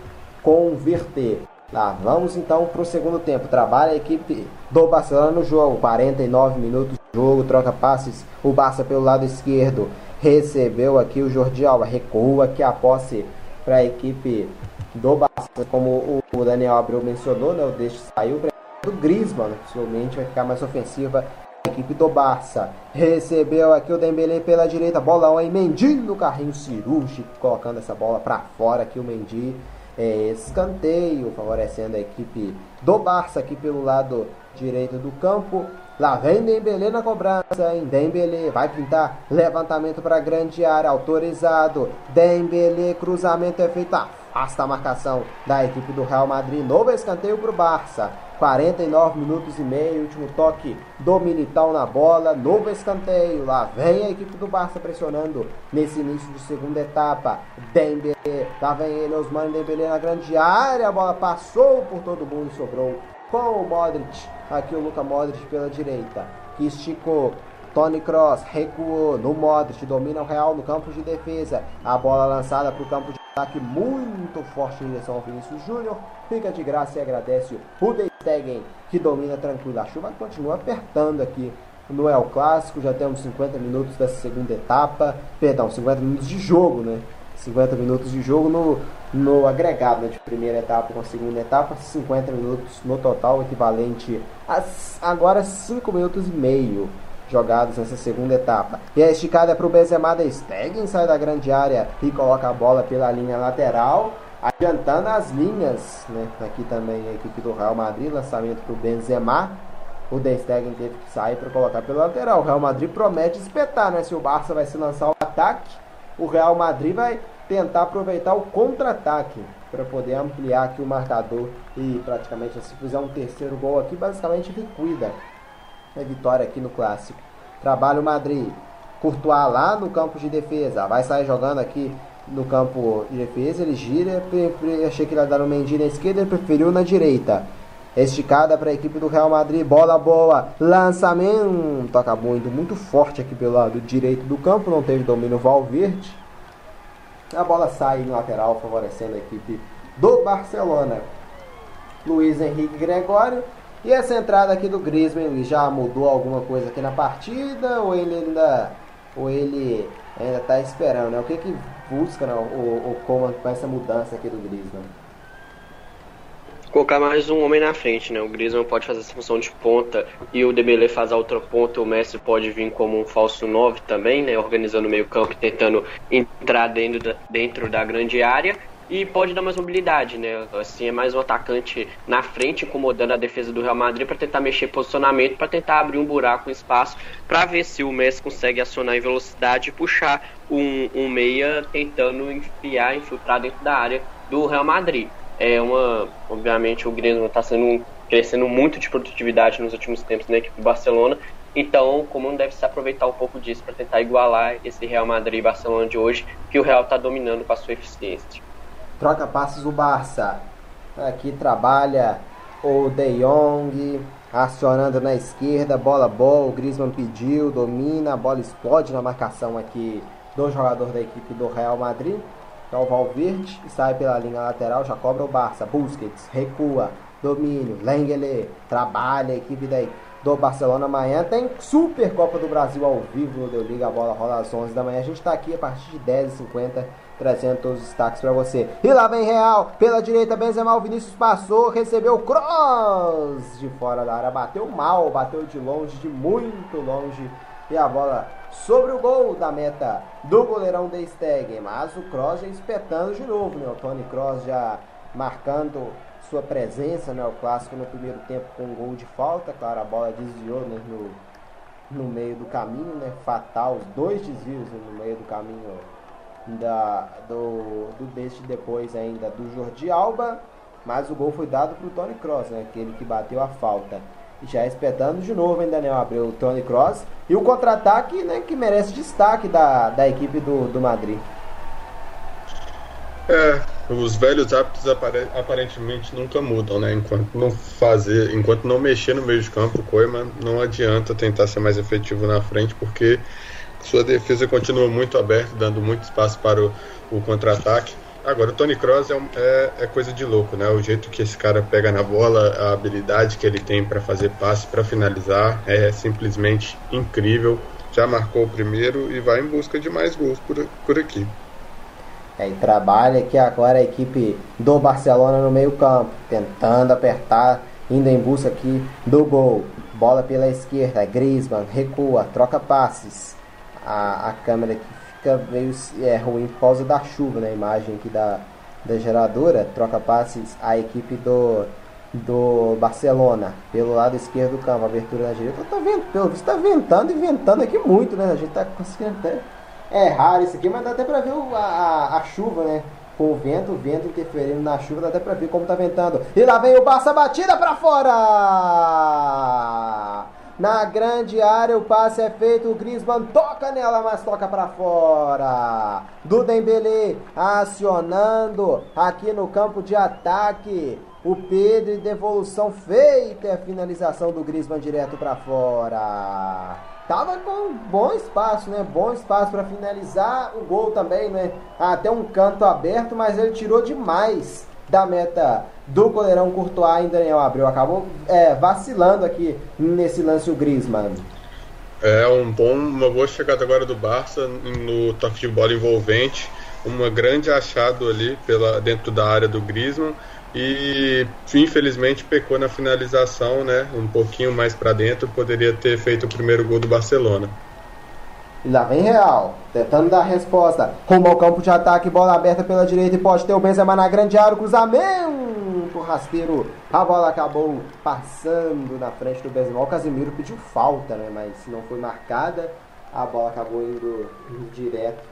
A: converter. Lá, vamos então para o segundo tempo. Trabalha a equipe do Barcelona no jogo. 49 minutos de jogo, troca passes. O Barça pelo lado esquerdo recebeu aqui o Jordi Alba. Recua aqui a posse para a equipe do Barça. Como o Daniel Abreu mencionou, né, o deixe saiu do Griezmann. Possivelmente vai ficar mais ofensiva a equipe do Barça. Recebeu aqui o Dembélé pela direita. Bolão aí, Mendy no carrinho cirúrgico. Colocando essa bola para fora aqui o Mendy é, escanteio, favorecendo a equipe do Barça aqui pelo lado direito do campo. Lá vem Dembélé na cobrança, hein? Dembélé vai pintar levantamento para grande área, autorizado. Dembélé, cruzamento é feito, afasta a marcação da equipe do Real Madrid. Novo escanteio para o Barça. 49 minutos e meio, último toque do Militão na bola, novo escanteio, lá vem a equipe do Barça pressionando nesse início de segunda etapa, Dembélé, lá vem ele, Osman Dembélé na grande área, a bola passou por todo mundo e sobrou com o Modric, aqui o Luka Modric pela direita, que esticou, Tony Cross recuou. No Modric, domina o Real no campo de defesa. A bola lançada para o campo de ataque muito forte em direção ao Vinícius Júnior. Fica de graça e agradece o De Stegen, que domina tranquilo. A chuva continua apertando aqui no El Clássico. Já temos 50 minutos dessa segunda etapa. Perdão, 50 minutos de jogo, né? 50 minutos de jogo no, no agregado né, de primeira etapa com a segunda etapa, 50 minutos no total, equivalente a agora 5 minutos e meio jogados nessa segunda etapa. E a esticada é para o Benzema da Stegen, sai da grande área e coloca a bola pela linha lateral, adiantando as linhas. Né? Aqui também a equipe do Real Madrid, lançamento para o Benzema. O De Stegen teve que sair para colocar pelo lateral. O Real Madrid promete espetar, né? Se o Barça vai se lançar o ataque, o Real Madrid vai tentar aproveitar o contra-ataque para poder ampliar aqui o marcador e praticamente se fizer um terceiro gol aqui, basicamente liquida é vitória aqui no clássico. Trabalha o Madrid. Courtois lá no campo de defesa. Vai sair jogando aqui no campo de defesa. Ele gira. Achei que ele ia dar no Mendy na esquerda. Ele preferiu na direita. Esticada para a equipe do Real Madrid, bola boa, lançamento, acabou indo muito forte aqui pelo lado direito do campo, não teve domínio Valverde. A bola sai no lateral, favorecendo a equipe do Barcelona. Luiz Henrique Gregório. E essa entrada aqui do Griezmann já mudou alguma coisa aqui na partida ou ele ainda ou ele ainda está esperando, né? O que que busca né, o, o Coman com essa mudança aqui do Griezmann?
C: Colocar mais um homem na frente, né? O Griezmann pode fazer essa função de ponta e o Dembélé faz a outra ponta. O Messi pode vir como um falso 9 também, né? Organizando o meio campo, tentando entrar dentro da, dentro da grande área e pode dar mais mobilidade, né? Assim, é mais um atacante na frente, incomodando a defesa do Real Madrid para tentar mexer posicionamento, para tentar abrir um buraco, um espaço, para ver se o Messi consegue acionar em velocidade e puxar um, um meia tentando enfiar, infiltrar dentro da área do Real Madrid. É uma, obviamente, o Griezmann está sendo crescendo muito de produtividade nos últimos tempos na equipe do Barcelona. Então, como não deve se aproveitar um pouco disso para tentar igualar esse Real Madrid e Barcelona de hoje, que o Real está dominando com a sua eficiência.
A: Troca passes o Barça. Aqui trabalha o De Jong, acionando na esquerda, bola boa, o Griezmann pediu, domina, a bola explode na marcação aqui do jogador da equipe do Real Madrid. É o Valverde, sai pela linha lateral, já cobra o Barça, Busquets, recua, domínio, Lengele, trabalha a equipe da, do Barcelona amanhã. Tem Super Copa do Brasil ao vivo no Deu Liga, a bola rola às 11 da manhã. A gente está aqui a partir de 10h50 trazendo todos os destaques para você. E lá vem Real, pela direita, Benzema, o Vinícius passou, recebeu cross de fora da área, bateu mal, bateu de longe, de muito longe. E a bola sobre o gol da meta do goleirão de Stegen. Mas o Cross já espetando de novo, né? O Tony Cross já marcando sua presença, né? O clássico no primeiro tempo com um gol de falta. Claro, a bola desviou né? no, no meio do caminho, né? Fatal, os dois desvios né? no meio do caminho da, do, do deste depois ainda do Jordi Alba, mas o gol foi dado para o Tony Cross, né, aquele que bateu a falta. Já espetando de novo ainda Daniel Abreu, o Tony Cross. E o contra-ataque né, que merece destaque da, da equipe do, do Madrid.
D: É, os velhos hábitos aparentemente nunca mudam, né? Enquanto não fazer, enquanto não mexer no meio de campo, Koeman não adianta tentar ser mais efetivo na frente, porque sua defesa continua muito aberta, dando muito espaço para o, o contra-ataque. Agora, o Tony Kroos é, é, é, coisa de louco, né? O jeito que esse cara pega na bola, a habilidade que ele tem para fazer passe, para finalizar, é simplesmente incrível. Já marcou o primeiro e vai em busca de mais gols por, por aqui.
A: É, e trabalha aqui agora a equipe do Barcelona no meio-campo, tentando apertar, indo em busca aqui do gol. Bola pela esquerda, Griezmann recua, troca passes a, a câmera que fica meio é, ruim por causa da chuva, né? A imagem aqui da, da geradora, troca passes a equipe do, do Barcelona pelo lado esquerdo do campo, abertura na direita. Tá vendo, pelo visto tá ventando e ventando aqui muito, né? A gente tá conseguindo até errar isso aqui, mas dá até pra ver o, a, a chuva, né? Com o vento, o vento interferindo na chuva, dá até pra ver como tá ventando. E lá vem o Barça batida pra fora! Na grande área o passe é feito, o Griezmann toca nela, mas toca para fora. Do Dembélé acionando aqui no campo de ataque. O Pedro devolução feita, é a finalização do Griezmann direto para fora. Tava com bom espaço, né? Bom espaço para finalizar. O gol também, né? Até um canto aberto, mas ele tirou demais da meta do goleirão Courtois em Daniel Abreu. Acabou é, vacilando aqui nesse lance o Griezmann.
D: É um bom, uma boa chegada agora do Barça no toque de bola envolvente, uma grande achado ali pela dentro da área do Griezmann e infelizmente pecou na finalização, né? Um pouquinho mais para dentro, poderia ter feito o primeiro gol do Barcelona.
A: E lá vem Real, tentando dar resposta. Rumo ao campo de ataque, bola aberta pela direita e pode ter o Benzema na grande área, cruzamento rasteiro. A bola acabou passando na frente do Benzema. O Casemiro pediu falta, né? Mas não foi marcada. A bola acabou indo direto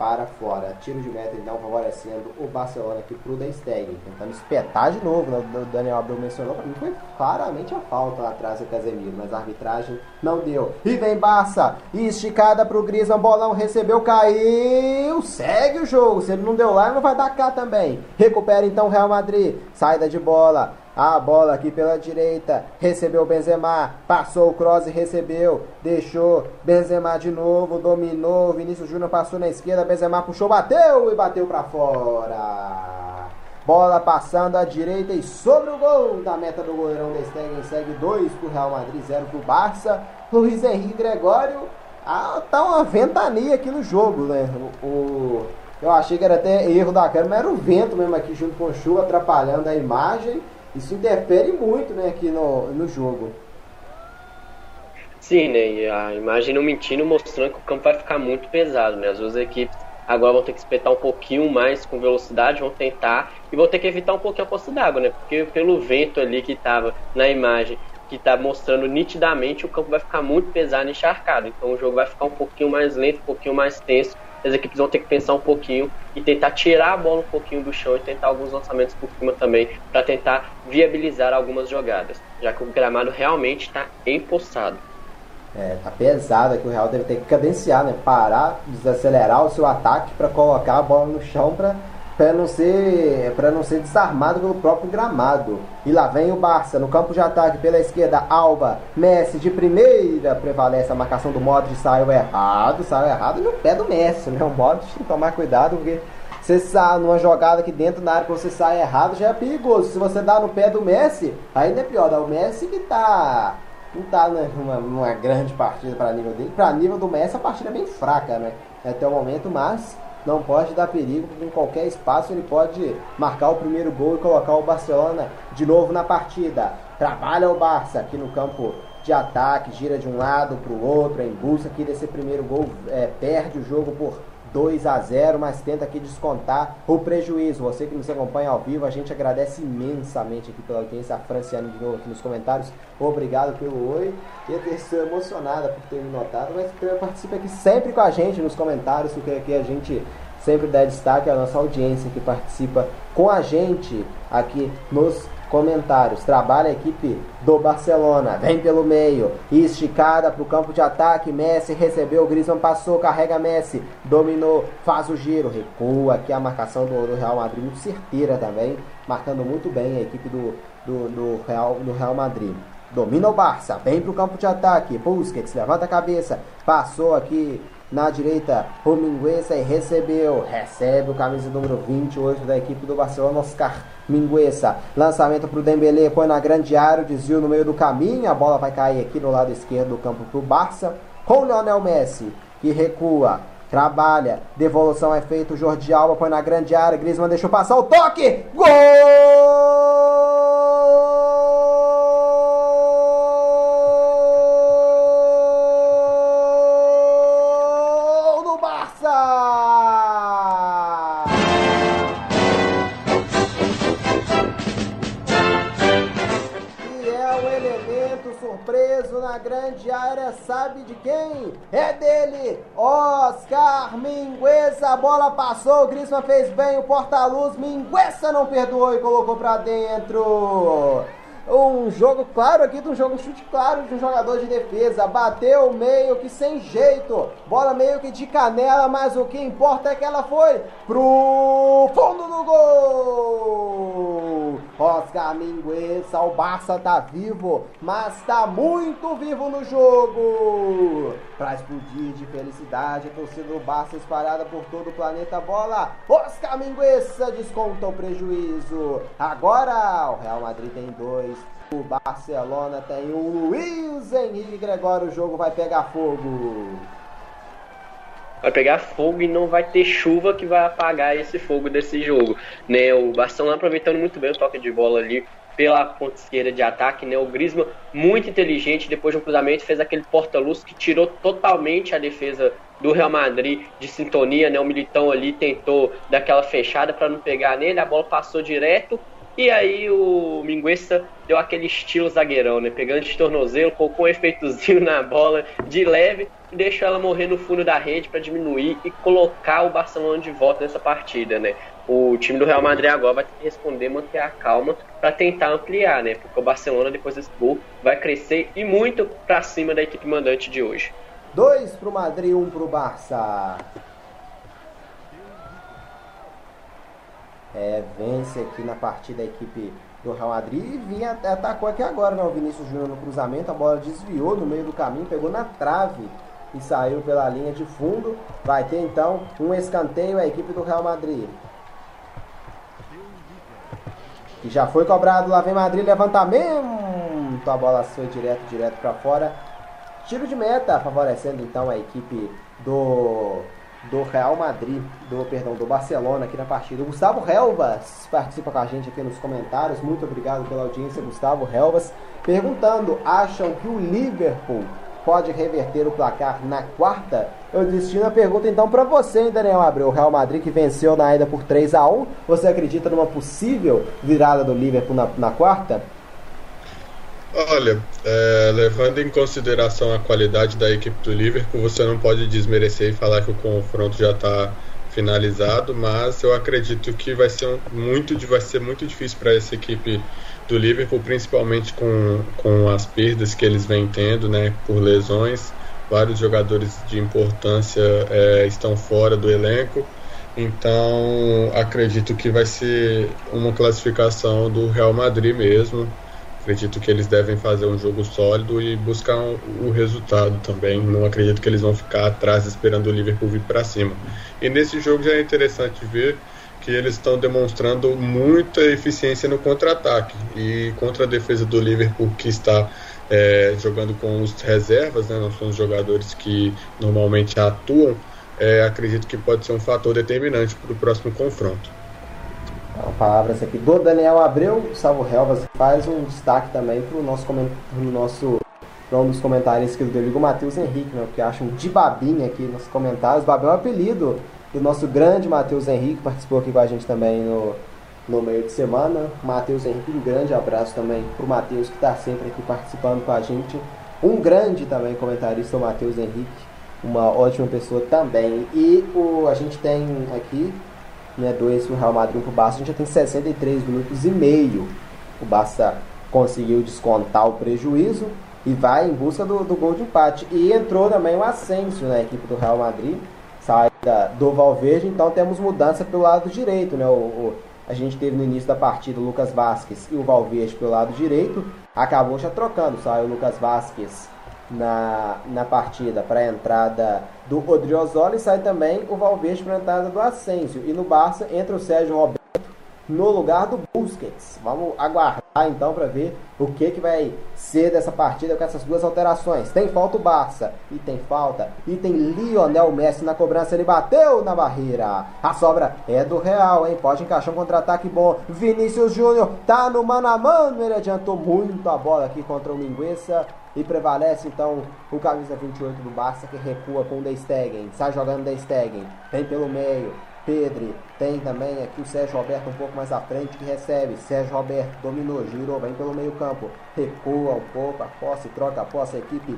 A: para fora. Tiro de meta então favorecendo o Barcelona aqui pro Den Stegen. Tentando espetar de novo, né? o Daniel Abreu mencionou, para mim foi claramente a falta lá atrás do Casemiro, mas a arbitragem não deu. E vem Barça, esticada pro Griezmann, bolão recebeu, caiu, segue o jogo. Se ele não deu lá, não vai dar cá também. Recupera então o Real Madrid, saída de bola A bola aqui pela direita, recebeu Benzema, passou o cross e recebeu, deixou Benzema de novo, dominou, Vinícius Júnior passou na esquerda, Benzema puxou, bateu e bateu para fora. Bola passando à direita e sobre o gol da meta do goleirão da Stegen, segue 2 pro Real Madrid, 0 pro Barça. Luiz Henrique Gregório, ah, tá uma ventania aqui no jogo, né? O, o, eu achei que era até erro da câmera, mas era o vento mesmo aqui junto com chuva atrapalhando a imagem. Isso interfere muito né, aqui no, no jogo.
C: Sim, né? E a imagem não mentindo, mostrando que o campo vai ficar muito pesado, né? As duas equipes agora vão ter que espetar um pouquinho mais com velocidade, vão tentar e vão ter que evitar um pouquinho a poça d'água, né? Porque pelo vento ali que estava na imagem, que está mostrando nitidamente, o campo vai ficar muito pesado e encharcado. Então o jogo vai ficar um pouquinho mais lento, um pouquinho mais tenso as equipes vão ter que pensar um pouquinho e tentar tirar a bola um pouquinho do chão e tentar alguns lançamentos por cima também para tentar viabilizar algumas jogadas, já que o gramado realmente está empossado.
A: É, tá pesado que o Real deve ter que cadenciar, né? Parar, desacelerar o seu ataque para colocar a bola no chão para para não ser para não ser desarmado pelo próprio gramado. E lá vem o Barça no campo de ataque pela esquerda, Alba, Messi de primeira, prevalece a marcação do Modric, saiu errado, saiu errado no pé do Messi, né? O Modric tem que tomar cuidado porque você sai numa jogada aqui dentro na área que você sai errado já é perigoso. Se você dá no pé do Messi, ainda é pior. Dá o Messi que tá não tá numa, numa grande partida para nível dele. Para nível do Messi a partida é bem fraca, né? Até o momento, mas não pode dar perigo, porque em qualquer espaço ele pode marcar o primeiro gol e colocar o Barcelona de novo na partida. Trabalha o Barça aqui no campo de ataque, gira de um lado para o outro, em busca aqui desse primeiro gol, é, perde o jogo por 2 a 0, mas tenta aqui descontar o prejuízo. Você que nos acompanha ao vivo, a gente agradece imensamente aqui pela audiência. A Franciane de novo aqui nos comentários. Obrigado pelo oi. Eu estou emocionada por ter me notado, mas participe aqui sempre com a gente nos comentários, porque aqui a gente sempre dá destaque à nossa audiência que participa com a gente aqui nos Comentários. Trabalha a equipe do Barcelona. Vem pelo meio. Esticada para o campo de ataque. Messi recebeu. Griezmann passou. Carrega Messi. Dominou. Faz o giro. Recua. Aqui a marcação do, Real Madrid. Muito certeira também. Marcando muito bem a equipe do, do, do, Real, do Real Madrid. Domina o Barça. Vem para o campo de ataque. Busquets levanta a cabeça. Passou aqui na direita, e recebeu. Recebe o camisa número 28 da equipe do Barcelona, Oscar Mingueza. Lançamento para o Dembele, põe na grande área, desvio no meio do caminho. A bola vai cair aqui no lado esquerdo do campo para o Barça. Com o Lionel Messi, que recua. Trabalha, devolução é feita, o Jordi Alba põe na grande área, Griezmann deixou passar o toque, gol! Sabe de quem? É dele, Oscar Mingueza. A bola passou, o Griezmann fez bem, o porta-luz. Mingueza não perdoou e colocou para dentro. Um jogo claro aqui, de um jogo chute claro de um jogador de defesa. Bateu meio que sem jeito. Bola meio que de canela, mas o que importa é que ela foi pro fundo do gol. Oscar Mingueza, o Barça tá vivo, mas tá muito vivo no jogo. Pra explodir de felicidade, a torcida do Barça espalhada por todo o planeta. Bola, Oscar Mingueza desconta o prejuízo. Agora o Real Madrid tem dois. O Barcelona tem o Luiz Henrique Gregório. O jogo vai pegar fogo.
C: Vai pegar fogo e não vai ter chuva que vai apagar esse fogo desse jogo. Né? O Barcelona aproveitando muito bem o toque de bola ali pela ponta esquerda de ataque, né? O Griezmann muito inteligente, depois de um cruzamento fez aquele porta-luz que tirou totalmente a defesa do Real Madrid de sintonia, né? O Militão ali tentou dar aquela fechada para não pegar nele, a bola passou direto e aí o Minguesta deu aquele estilo zagueirão, né? Pegando de tornozelo, colocou um efeitozinho na bola de leve e deixou ela morrer no fundo da rede para diminuir e colocar o Barcelona de volta nessa partida, né? O time do Real Madrid agora vai ter que responder, manter a calma para tentar ampliar, né? Porque o Barcelona depois desse gol vai crescer e muito para cima da equipe mandante de hoje.
A: Dois pro Madrid, um pro Barça. é, vence aqui na partida a equipe do Real Madrid e vinha, atacou aqui agora, né? O Vinícius Júnior no cruzamento, a bola desviou no meio do caminho, pegou na trave e saiu pela linha de fundo. Vai ter então um escanteio a equipe do Real Madrid. E já foi cobrado, lá vem Madrid, levantamento. A bola foi direto, direto para fora. Tiro de meta, favorecendo então a equipe do do Real Madrid, do perdão, do Barcelona aqui na partida. O Gustavo Helvas participa com a gente aqui nos comentários. Muito obrigado pela audiência, Gustavo Helvas, perguntando: acham que o Liverpool pode reverter o placar na quarta? Eu destino a pergunta então para você, hein, Daniel Abreu. O Real Madrid que venceu na ida por 3 a 1 Você acredita numa possível virada do Liverpool na, na quarta?
D: Olha, é, levando em consideração a qualidade da equipe do Liverpool, você não pode desmerecer e falar que o confronto já está finalizado, mas eu acredito que vai ser um, muito, vai ser muito difícil para essa equipe do Liverpool, principalmente com, com as perdas que eles vêm tendo, né, por lesões. Vários jogadores de importância é, estão fora do elenco, então acredito que vai ser uma classificação do Real Madrid mesmo. Acredito que eles devem fazer um jogo sólido e buscar um, o resultado também. Não acredito que eles vão ficar atrás esperando o Liverpool vir para cima. E nesse jogo já é interessante ver que eles estão demonstrando muita eficiência no contra-ataque e contra a defesa do Liverpool que está é, jogando com os reservas, né, não são os jogadores que normalmente atuam. É, acredito que pode ser um fator determinante para o próximo confronto.
A: Palavras aqui do Daniel Abreu, Salvo Helvas faz um destaque também para o nosso, pro nosso um dos comentários que eu digo, o Matheus Henrique, né, que acham de babinha aqui nos comentários. Babinha é um apelido do nosso grande Matheus Henrique, participou aqui com a gente também no, no meio de semana. Matheus Henrique, um grande abraço também para o Matheus, que está sempre aqui participando com a gente. Um grande também comentarista, o Matheus Henrique, uma ótima pessoa também. E o, a gente tem aqui né, 2 para o Real Madrid, 1 para o Barça, a gente já tem 63 minutos e meio. O Barça conseguiu descontar o prejuízo e vai em busca do, do gol de empate. E entrou também o Asensio na equipe do Real Madrid, saída do Valverde, então temos mudança pelo lado direito. Né? O, o, a gente teve no início da partida o Lucas Vasquez e o Valverde pelo lado direito, acabou já trocando, saiu o Lucas Vasquez na, na partida para a entrada do Odriozola e sai também o Valverde para a entrada do Asensio. E no Barça entra o Sérgio Roberto no lugar do Busquets. Vamos aguardar então para ver o que, que vai ser dessa partida com essas duas alterações. Tem falta o Barça e tem falta. E tem Lionel Messi na cobrança. Ele bateu na barreira. A sobra é do Real, hein? Pode encaixar um contra-ataque bom. Vinícius Júnior tá no mano a mano. Ele adiantou muito a bola aqui contra o Mingueça. E prevalece então o camisa 28 do Barça que recua com o De Stegen. Sai jogando De Stegen. Vem pelo meio. Pedro. Tem também aqui o Sérgio Roberto um pouco mais à frente que recebe. Sérgio Roberto dominou, girou, vem pelo meio campo. Recua um pouco a posse, troca a posse a equipe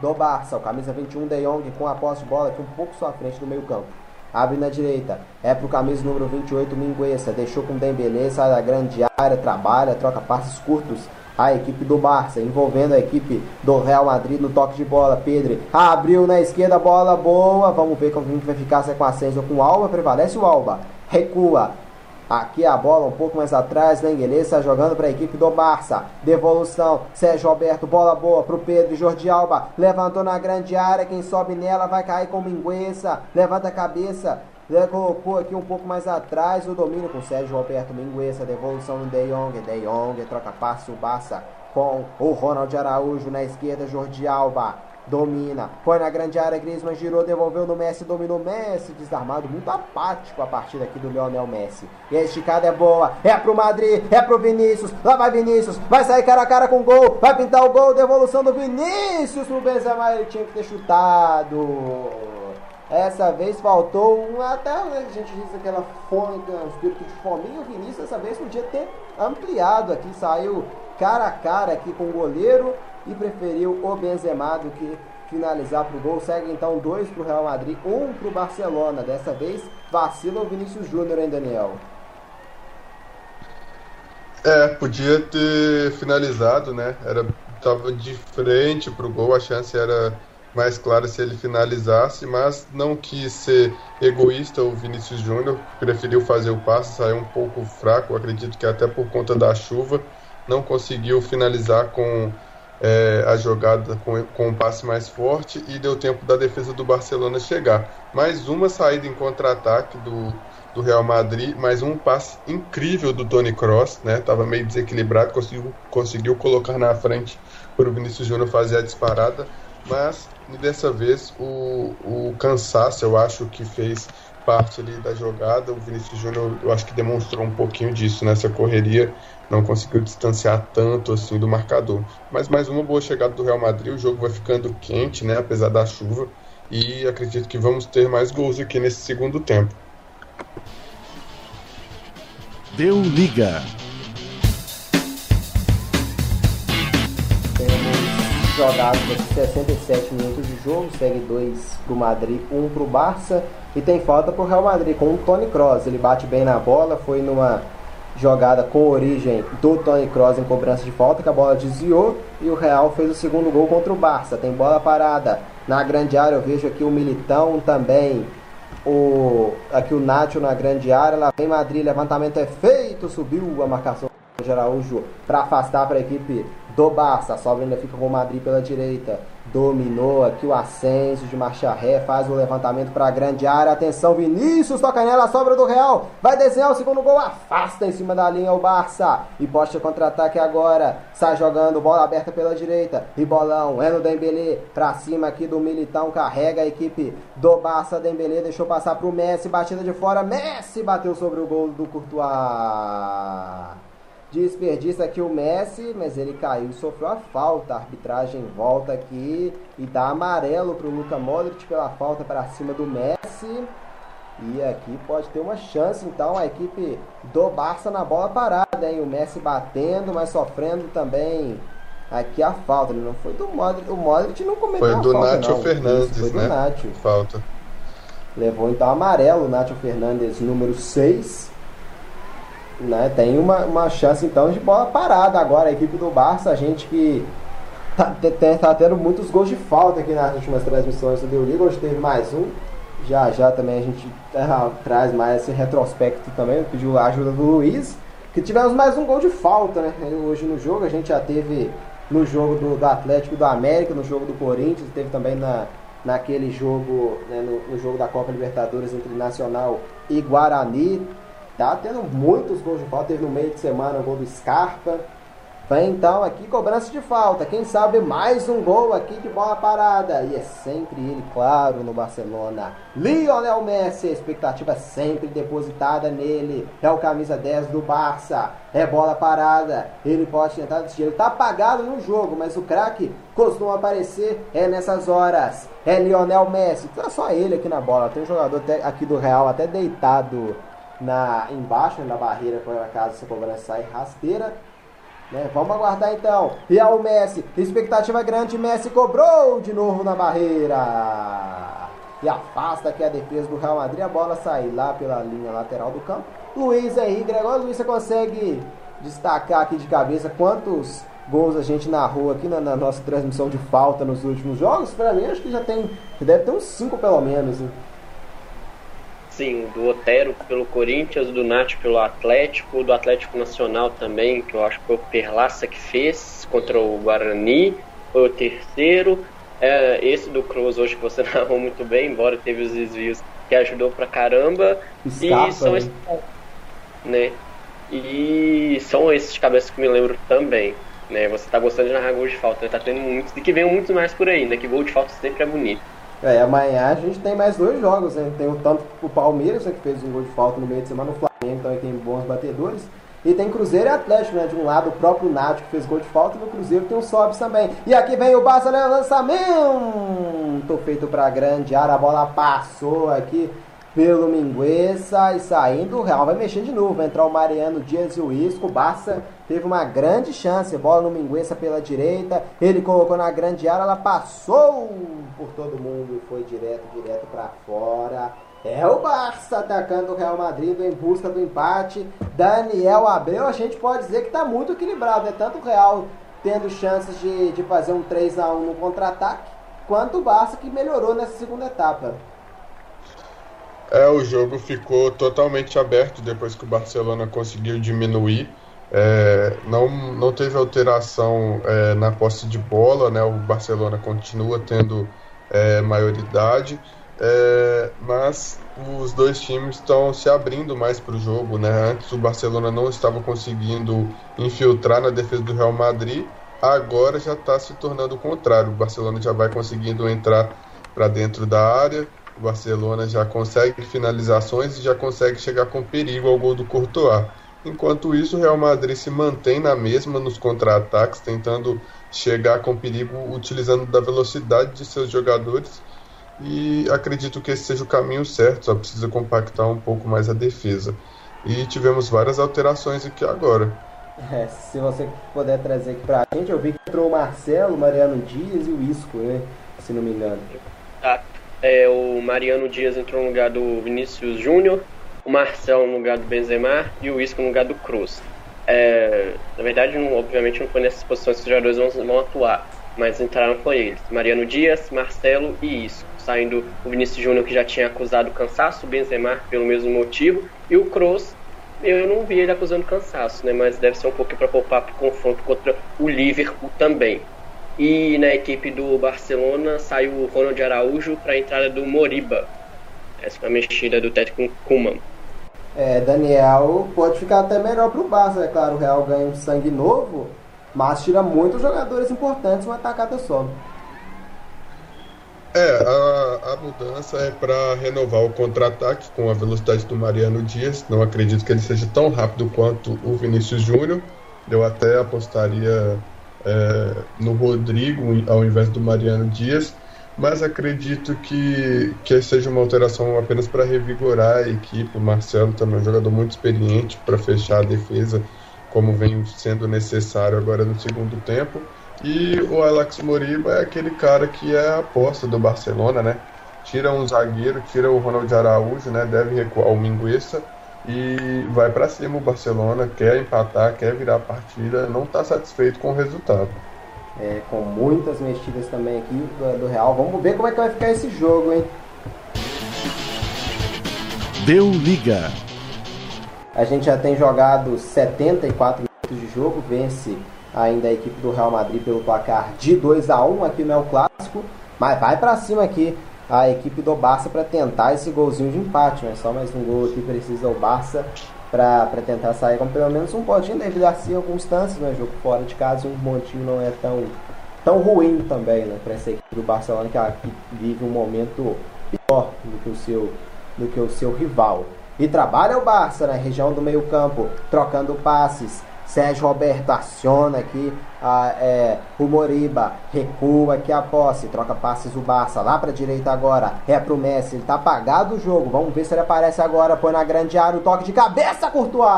A: do Barça. O camisa 21 De Jong com a posse de bola aqui um pouco só à frente do meio campo. Abre na direita. É pro camisa número 28, Mingueza. Deixou com Dembele, sai da grande área, trabalha, troca passes curtos a equipe do Barça, envolvendo a equipe do Real Madrid no toque de bola. Pedro abriu na esquerda, bola boa. Vamos ver como a vai ficar se é com Ascenso ou com o Alba. Prevalece o Alba. Recua. Aqui a bola um pouco mais atrás, Lengueleza jogando para a equipe do Barça. Devolução, Sérgio Alberto, bola boa para o Pedro, Jordi Alba, levantou na grande área, quem sobe nela vai cair com Mingueza, levanta a cabeça, ele colocou aqui um pouco mais atrás o domínio com Sérgio Roberto Mingueza, devolução no De Jong, De Jong, troca passe o Barça com o Ronald Araújo na esquerda, Jordi Alba domina, põe na grande área, Griezmann girou, devolveu no Messi, dominou Messi, desarmado, muito apático a partida aqui do Lionel Messi. E a esticada é boa, é pro Madrid, é pro Vinícius, lá vai Vinícius, vai sair cara a cara com gol, vai pintar o gol, devolução do Vinícius pro Benzema, ele tinha que ter chutado. Essa vez faltou um, até a gente diz aquela fome, um espírito de fominho. O Vinícius dessa vez podia ter ampliado aqui, saiu cara a cara aqui com o goleiro e preferiu o Benzema do que finalizar para o gol. Segue então dois para o Real Madrid, um para o Barcelona. Dessa vez vacila o Vinícius Júnior, hein, Daniel?
D: É, podia ter finalizado, né? Era tava de frente para o gol, a chance era mais clara se ele finalizasse, mas não quis ser egoísta o Vinícius Júnior, preferiu fazer o passe, saiu um pouco fraco, acredito que até por conta da chuva, não conseguiu finalizar com é, a jogada com, com um passe mais forte e deu tempo da defesa do Barcelona chegar. Mais uma saída em contra-ataque do, do Real Madrid, mais um passe incrível do Tony Cross, né? Tava meio desequilibrado, conseguiu, conseguiu colocar na frente para o Vinícius Júnior fazer a disparada, mas dessa vez o, o cansaço eu acho que fez parte ali da jogada. O Vinícius Júnior eu acho que demonstrou um pouquinho disso nessa correria, não conseguiu distanciar tanto assim do marcador. Mas mais uma boa chegada do Real Madrid, o jogo vai ficando quente, né, apesar da chuva, e acredito que vamos ter mais gols aqui nesse segundo tempo.
B: Deu liga.
A: Temos jogados 67 minutos de jogo, segue 2 pro Madrid, 1 um pro Barça e tem falta pro Real Madrid com o Tony Kroos. Ele bate bem na bola, foi numa jogada com origem do Tony Kroos em cobrança de falta que a bola desviou e o Real fez o segundo gol contra o Barça. Tem bola parada na grande área, eu vejo aqui o Militão também o, aqui o Nacho na grande área, lá vem Madrid, levantamento é feito, subiu a marcação de Araújo para afastar para a equipe do Barça, sobra ainda fica com o Madrid pela direita, dominou aqui o Ascenso de marcha ré, faz o levantamento para a grande área, atenção Vinícius, toca nela, sobra do Real, vai desenhar o segundo gol, afasta em cima da linha o Barça, e posta contra-ataque agora, sai jogando, bola aberta pela direita, e bolão, é no Dembélé, para cima aqui do Militão, carrega a equipe do Barça, Dembélé deixou passar para o Messi, batida de fora, Messi bateu sobre o gol do Courtois. Desperdiça aqui o Messi, mas ele caiu e sofreu a falta. A arbitragem volta aqui e dá amarelo para o Luka Modric pela falta para cima do Messi. E aqui pode ter uma chance, então, a equipe do Barça na bola parada, hein? O Messi batendo, mas sofrendo também aqui a falta. Ele não foi do Modric. O Modric não cometeu
D: Foi do
A: falta,
D: Nacho
A: não.
D: Fernandes,
A: Isso, foi
D: né?
A: do Nacho.
D: Falta.
A: Levou então amarelo o Nacho Fernandes, número 6. Né? Tem uma, uma chance então de bola parada agora. A equipe do Barça, a gente que tá, tá tendo muitos gols de falta aqui nas últimas transmissões do Liga. Hoje teve mais um. Já já também a gente ah, traz mais esse retrospecto também. Pediu a ajuda do Luiz. Que tivemos mais um gol de falta né? hoje no jogo. A gente já teve no jogo do, do Atlético do América, no jogo do Corinthians, teve também na, naquele jogo, né, no, no jogo da Copa Libertadores entre Nacional e Guarani. Tá tendo muitos gols de falta. Teve no meio de semana o gol do Scarpa. Vem então aqui cobrança de falta. Quem sabe mais um gol aqui de bola parada. E é sempre ele, claro, no Barcelona. Lionel Messi, a expectativa sempre depositada nele. É o camisa 10 do Barça. É bola parada. Ele pode tentar desistir. Ele tá apagado no jogo, mas o craque costuma aparecer é nessas horas. É Lionel Messi. É só ele aqui na bola. Tem um jogador aqui do Real até deitado na embaixo na barreira para caso essa cobrança saia rasteira. Né? Vamos aguardar então. E é o Messi, expectativa grande, Messi cobrou de novo na barreira. E afasta aqui a defesa do Real Madrid, a bola sai lá pela linha lateral do campo. Luiz Henrique, agora Luiz, você consegue destacar aqui de cabeça quantos gols a gente narrou aqui na, na nossa transmissão de falta nos últimos jogos? Pra mim, acho que já tem, deve ter uns 5 pelo menos. né?
C: Sim, do Otero pelo Corinthians, do Nath pelo Atlético, do Atlético Nacional também, que eu acho que foi o Perlaça que fez contra o Guarani, foi o terceiro. É, esse do Cruz hoje que você narrou muito bem, embora teve os desvios que ajudou pra caramba.
A: Scarpa,
C: e são
A: né?
C: esses, né? E são esses de cabeça que me lembro também. Né? Você tá gostando de narrar gol de falta, né? Tá tendo muitos, e que venham muitos mais por aí, né? Que gol de falta sempre é bonito.
A: É, amanhã a gente tem mais dois jogos, né? Tem o tanto o Palmeiras, né, que fez um gol de falta no meio de semana, o Flamengo também tem bons batedores. E tem Cruzeiro e Atlético, né? De um lado o próprio Nath que fez gol de falta e no Cruzeiro tem o Sobs também. E aqui vem o Barça, né? lançamento feito pra grande área, a bola passou aqui pelo Mingueça e saindo o Real vai mexer de novo, vai entrar o Mariano Dias e o Isco, o Barça teve uma grande chance, bola no Mingueça pela direita, ele colocou na grande área, ela passou por todo mundo e foi direto, direto pra fora. É o Barça atacando o Real Madrid em busca do empate. Daniel Abreu, a gente pode dizer que tá muito equilibrado, né? Tanto o Real tendo chances de, de fazer um 3 a 1 no contra-ataque, quanto o Barça que melhorou nessa segunda etapa.
D: É, o jogo ficou totalmente aberto depois que o Barcelona conseguiu diminuir. É, não, não teve alteração é, na posse de bola, né? O Barcelona continua tendo é, maioridade, é, mas os dois times estão se abrindo mais para o jogo, né? Antes o Barcelona não estava conseguindo infiltrar na defesa do Real Madrid, agora já está se tornando o contrário. O Barcelona já vai conseguindo entrar para dentro da área, o Barcelona já consegue finalizações e já consegue chegar com perigo ao gol do Courtois. Enquanto isso, o Real Madrid se mantém na mesma nos contra-ataques, tentando chegar com perigo utilizando da velocidade de seus jogadores. E acredito que esse seja o caminho certo, só precisa compactar um pouco mais a defesa. E tivemos várias alterações aqui agora.
A: É, se você puder trazer aqui pra gente, eu vi que entrou o Marcelo, o Mariano Dias e o Isco, né? Se não me engano.
C: Tá. É, o Mariano Dias entrou no lugar do Vinícius Júnior, o Marcel no lugar do Benzema e o Isco no lugar do Cruz. É, na verdade, não, obviamente não foi nessas posições que os jogadores vão, vão atuar, mas entraram foi eles. Mariano Dias, Marcelo e Isco. Saindo o Vinícius Júnior que já tinha acusado cansaço, o Benzema pelo mesmo motivo, e o Kroos eu não vi ele acusando cansaço, né? Mas deve ser um pouquinho para poupar para o confronto contra o Liverpool também. E na equipe do Barcelona saiu o Ronald Araújo para a entrada do Moriba. Essa foi a mexida do técnico Kuman.
A: É, Daniel pode ficar até melhor para o Barça, é claro, o Real ganha um sangue novo, mas tira muitos jogadores importantes uma atacada só.
D: É, a, a mudança é para renovar o contra-ataque com a velocidade do Mariano Dias. Não acredito que ele seja tão rápido quanto o Vinícius Júnior. Eu até apostaria é, no Rodrigo ao invés do Mariano Dias, mas acredito que, que seja uma alteração apenas para revigorar a equipe. O Marcelo também é um jogador muito experiente para fechar a defesa, como vem sendo necessário agora no segundo tempo. E o Alex Moriba é aquele cara que é a aposta do Barcelona, né? Tira um zagueiro, tira o Ronald Araújo, né? Deve recuar o Mingueza e vai para cima o Barcelona, quer empatar, quer virar a partida, não está satisfeito com o resultado.
A: É, com muitas mexidas também aqui do, do Real. Vamos ver como é que vai ficar esse jogo, hein?
B: Deu liga.
A: A gente já tem jogado 74 minutos de jogo, vence ainda a equipe do Real Madrid pelo placar de 2 a 1 aqui no El Clássico, mas vai para cima aqui a equipe do Barça para tentar esse golzinho de empate, né? Só mais um gol aqui precisa o Barça para tentar sair com pelo menos um pontinho devido a circunstâncias, né? Jogo fora de casa, um pontinho não é tão tão ruim também, né? Para essa equipe do Barcelona que, que vive um momento pior do que o seu do que o seu rival. E trabalha o Barça na né? região do meio-campo, trocando passes, Sérgio Roberto aciona aqui a, é, o Moriba, recua aqui a posse, troca passes o Barça, lá para direita agora, é pro Messi, ele tá apagado o jogo, vamos ver se ele aparece agora, põe na grande área o toque de cabeça, Courtois!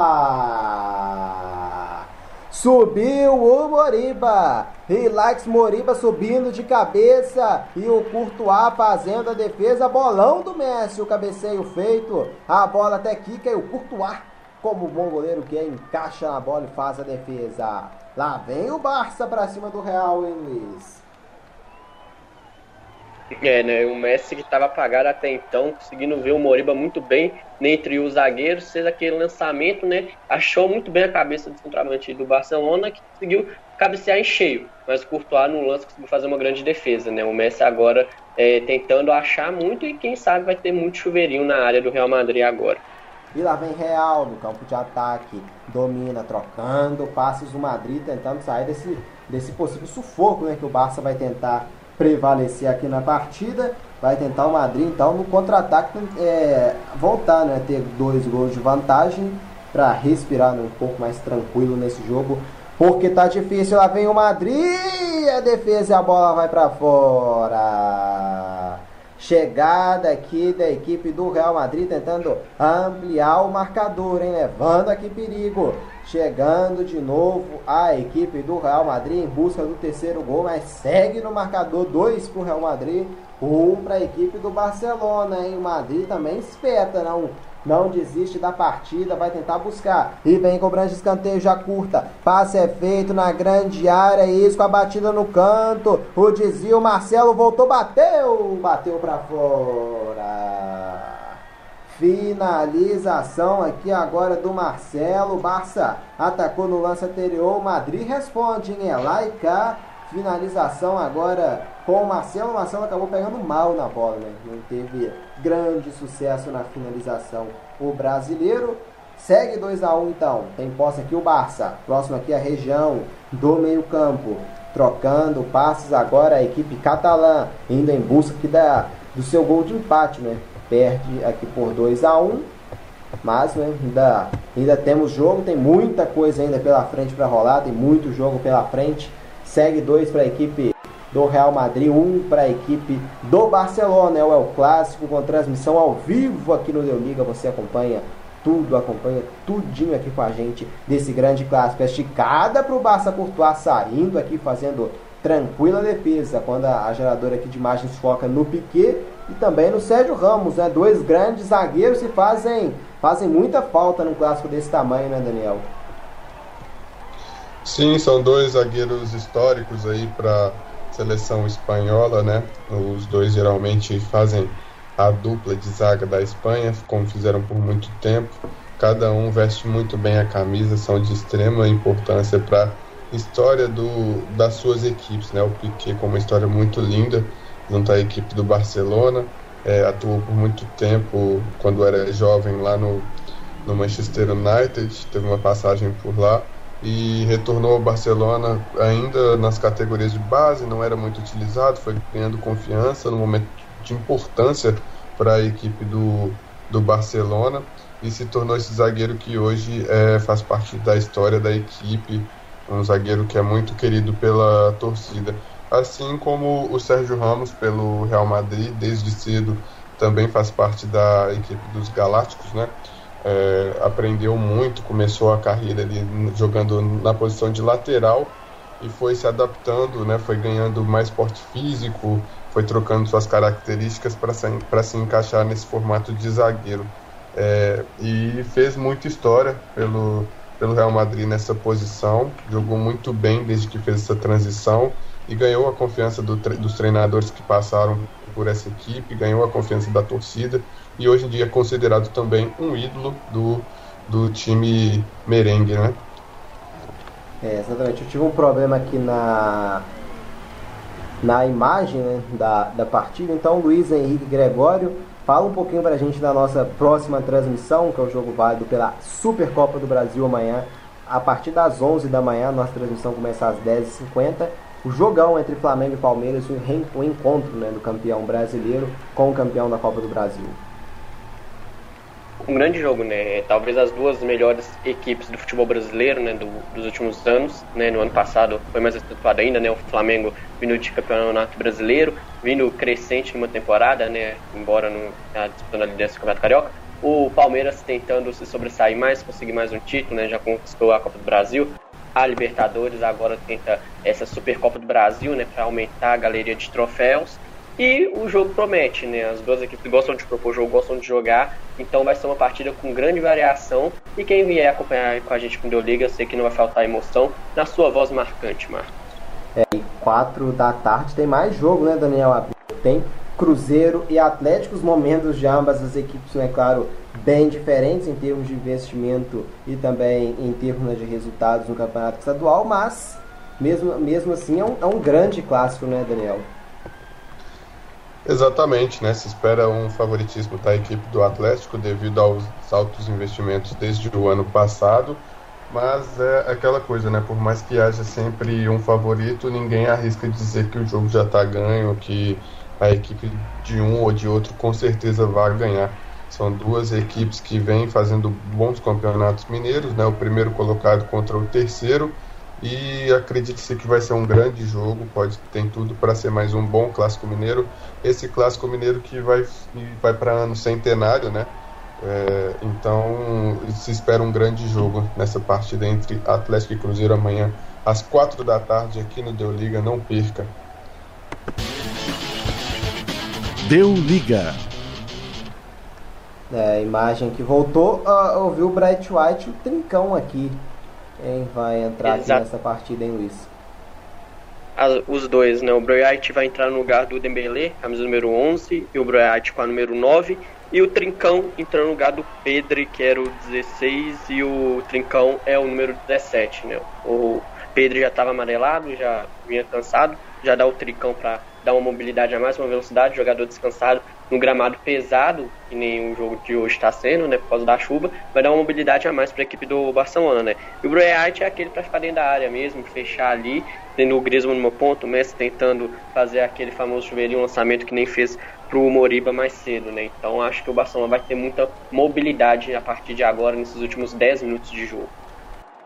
A: Subiu o Moriba. Relax Moriba subindo de cabeça. E o Courtois fazendo a defesa. Bolão do Messi. O cabeceio feito. A bola até quica e o Courtois como bom goleiro que é, encaixa na bola e faz a defesa. Lá vem o Barça para cima do Real, hein, Luiz?
C: É, né? O Messi que estava apagado até então, conseguindo ver o Moriba muito bem entre os zagueiros, fez aquele lançamento, né? Achou muito bem a cabeça do centroavante do Barcelona, que conseguiu cabecear em cheio. Mas o Courtois no lance conseguiu fazer uma grande defesa, né? O Messi agora é, tentando achar muito e quem sabe vai ter muito chuveirinho na área do Real Madrid agora.
A: E lá vem Real no campo de ataque, domina, trocando passes o Madrid, tentando sair desse, desse possível sufoco né, que o Barça vai tentar prevalecer aqui na partida. Vai tentar o Madrid, então, no contra-ataque, é, voltar, né, ter dois gols de vantagem para respirar né, um pouco mais tranquilo nesse jogo. Porque tá difícil, lá vem o Madrid, a defesa e a bola vai para fora. Chegada aqui da equipe do Real Madrid tentando ampliar o marcador, hein? Levando aqui perigo. chegando de novo a equipe do Real Madrid em busca do terceiro gol, mas segue no marcador 2 para o Real Madrid, 1 um para a equipe do Barcelona, hein? O Madrid também espeta, não não desiste da partida, vai tentar buscar. E vem cobrança de escanteio já curta. Passe é feito na grande área, isso com a batida no canto. O desvio, Marcelo voltou, bateu, bateu para fora. Finalização aqui agora do Marcelo. Barça atacou no lance anterior. Madrid responde em Elaica. Finalização agora com o Marcelo. O Marcelo acabou pegando mal na bola, né? Não teve grande sucesso na finalização. O brasileiro segue 2 a 1 um, então. Tem posse aqui o Barça. Próximo aqui a região do meio-campo. Trocando passes agora a equipe catalã, indo em busca aqui da, do seu gol de empate, né? Perde aqui por 2 a 1 um, mas né, ainda, ainda temos jogo, tem muita coisa ainda pela frente para rolar, tem muito jogo pela frente. Segue 2 para a equipe do Real Madrid, um para a equipe do Barcelona. É o El Clássico com transmissão ao vivo aqui no Deu Liga. Você acompanha tudo, acompanha tudinho aqui com a gente desse grande clássico. Esticada para o Barça Courtois saindo aqui fazendo tranquila defesa quando a, geradora aqui de imagens foca no Piquet e também no Sérgio Ramos, né? Dois grandes zagueiros que fazem, fazem muita falta num clássico desse tamanho, né, Daniel?
D: Sim, são dois zagueiros históricos aí para seleção espanhola, né? Os dois geralmente fazem a dupla de zaga da Espanha, como fizeram por muito tempo. Cada um veste muito bem a camisa, são de extrema importância para a história do, das suas equipes, né? O Piquet com uma história muito linda junto à equipe do Barcelona, é, atuou por muito tempo quando era jovem lá no, no Manchester United, teve uma passagem por lá e retornou ao Barcelona ainda nas categorias de base, não era muito utilizado, foi ganhando confiança no momento de importância para a equipe do, do Barcelona e se tornou esse zagueiro que hoje é, faz parte da história da equipe, um zagueiro que é muito querido pela torcida. Assim como o Sérgio Ramos pelo Real Madrid, desde cedo também faz parte da equipe dos Galácticos, né? É, aprendeu muito, começou a carreira ali jogando na posição de lateral e foi se adaptando, né, foi ganhando mais porte físico, foi trocando suas características para se, se encaixar nesse formato de zagueiro. É, e fez muita história pelo, pelo Real Madrid nessa posição, jogou muito bem desde que fez essa transição e ganhou a confiança do, dos treinadores que passaram por essa equipe, ganhou a confiança da torcida e hoje em dia é considerado também um ídolo do, do time merengue, né?
A: É, exatamente. Eu tive um problema aqui na na imagem né, da, da partida. Então, Luiz Henrique Gregório, fala um pouquinho para a gente da nossa próxima transmissão, que é o jogo válido pela Supercopa do Brasil amanhã, a partir das 11 da manhã. Nossa transmissão começa às 10h50 o jogão entre Flamengo e Palmeiras, o, encontro né, do campeão brasileiro com o campeão da Copa do Brasil.
C: Um grande jogo, né? Talvez as duas melhores equipes do futebol brasileiro, né, do, dos últimos anos, né? No ano passado foi mais acentuado ainda, né? O Flamengo vindo de campeonato brasileiro, vindo crescente numa temporada, né? Embora não disputando a liderança do Campeonato Carioca. O Palmeiras tentando se sobressair mais, conseguir mais um título, né? Já conquistou a Copa do Brasil a Libertadores, agora tenta essa Supercopa do Brasil, né, para aumentar a galeria de troféus. E o jogo promete, né? As duas equipes gostam de propor jogo, gostam de jogar, então vai ser uma partida com grande variação. E quem vier acompanhar com a gente com Deu Liga, eu sei que não vai faltar emoção na sua voz marcante, Marcos.
A: É, e 4 da tarde tem mais jogo, né, Daniel? Tem Cruzeiro e Atlético, os momentos de ambas as equipes, né, claro, bem diferentes em termos de investimento e também em termos de resultados no campeonato estadual, mas mesmo, mesmo assim é um, é um grande clássico, né, Daniel?
D: Exatamente, né? Se espera um favoritismo da equipe do Atlético devido aos altos investimentos desde o ano passado, mas é aquela coisa, né? Por mais que haja sempre um favorito, ninguém arrisca dizer que o jogo já está ganho, que a equipe de um ou de outro com certeza vai ganhar. São duas equipes que vêm fazendo bons campeonatos mineiros, né? O primeiro colocado contra o terceiro. E acredite-se que vai ser um grande jogo, pode tem tudo para ser mais um bom clássico mineiro. Esse clássico mineiro que vai vai para ano centenário, né? É, então se espera um grande jogo nessa partida entre Atlético e Cruzeiro amanhã às quatro da tarde aqui no Deu Liga. Não perca.
B: Deu Liga.
A: É, a imagem que voltou, uh, ouviu o Bright White, o trincão aqui. Quem vai entrar aqui
C: Exato.
A: nessa partida, hein, Luiz?
C: As- os dois, né? O Broyite vai entrar no lugar do Dembélé, camisa número 11, e o Broyite com a número 9. E o Trincão entrando no lugar do Pedri, que era o 16, e o Trincão é o número 17, né? O Pedri já estava amarelado, já vinha cansado, já dá o Trincão para dar uma mobilidade a mais, uma velocidade, jogador descansado no gramado pesado, que nem o jogo de hoje está sendo, né, por causa da chuva, vai dar uma mobilidade a mais para a equipe do Barcelona, né? E o Broyite é aquele para ficar dentro da área mesmo, fechar ali, tendo o Griezmann no meu ponto, o Messi tentando fazer aquele famoso chuveirinho lançamento que nem fez pro Moriba mais cedo, né? Então acho que o Barcelona vai ter muita mobilidade a partir de agora, nesses últimos 10 minutos de jogo.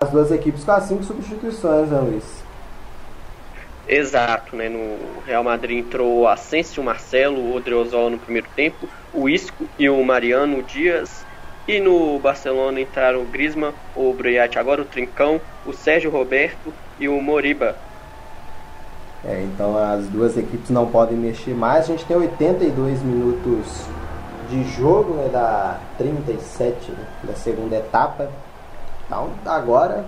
A: As duas equipes com as cinco substituições, né, Luiz?
C: Exato, né? No Real Madrid entrou Asensio, Marcelo, Odriozola no primeiro tempo, o Isco e o Mariano Dias. E no Barcelona entraram o Griezmann, o Broyat agora, o Trincão, o Sérgio Roberto e o Moriba.
A: É, então as duas equipes não podem mexer mais. A gente tem 82 minutos de jogo, né, da 37 né, da segunda etapa. Então agora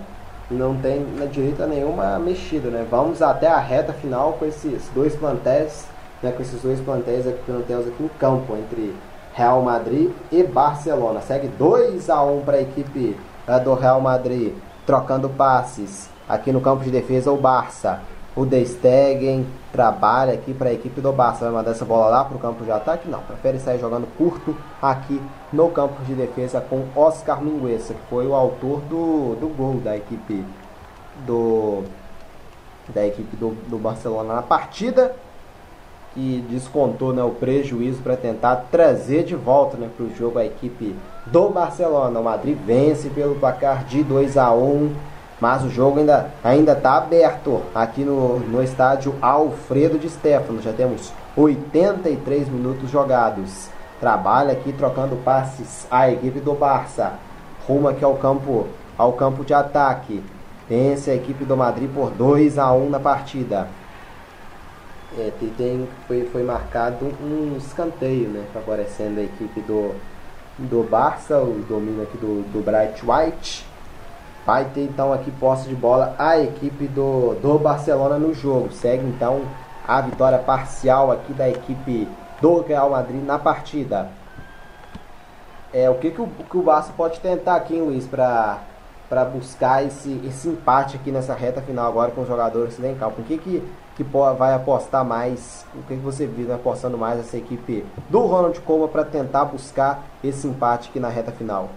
A: não tem na direita nenhuma mexida, né? Vamos até a reta final com esses dois plantéis, né, com esses dois plantéis aqui, plantéis aqui em campo entre Real Madrid e Barcelona. Segue 2 a 1 para a equipe eh, do Real Madrid, trocando passes aqui no campo de defesa o Barça. O De Stegen trabalha aqui para a equipe do Barça. Vai mandar essa bola lá para o campo de ataque? Não, prefere sair jogando curto aqui no campo de defesa com Oscar Mingueza, que foi o autor do, do gol da equipe do da equipe do, do Barcelona na partida que descontou né, o prejuízo para tentar trazer de volta né, para o jogo a equipe do Barcelona. O Madrid vence pelo placar de 2 a 1 mas o jogo ainda ainda está aberto aqui no, no estádio Alfredo de Stefano. Já temos 83 minutos jogados. Trabalha aqui trocando passes a equipe do Barça. Rumo aqui ao campo, ao campo de ataque. Vence a equipe do Madrid por 2 a 1 na partida. É, tem- foi, foi marcado um escanteio, né? Favorecendo a equipe do, do Barça, o domínio aqui do, do Bright White. Vai ter então aqui posse de bola a equipe do, do Barcelona no jogo. Segue então a vitória parcial aqui da equipe do Real Madrid na partida. É, o que, que, o, que o Barça pode tentar aqui, hein, Luiz, para buscar esse, esse empate aqui nessa reta final agora com os jogadores em campo? O que, que, que vai apostar mais? O que, que você viu né, apostando mais essa equipe do Ronald Koeman para tentar buscar esse empate aqui na reta final?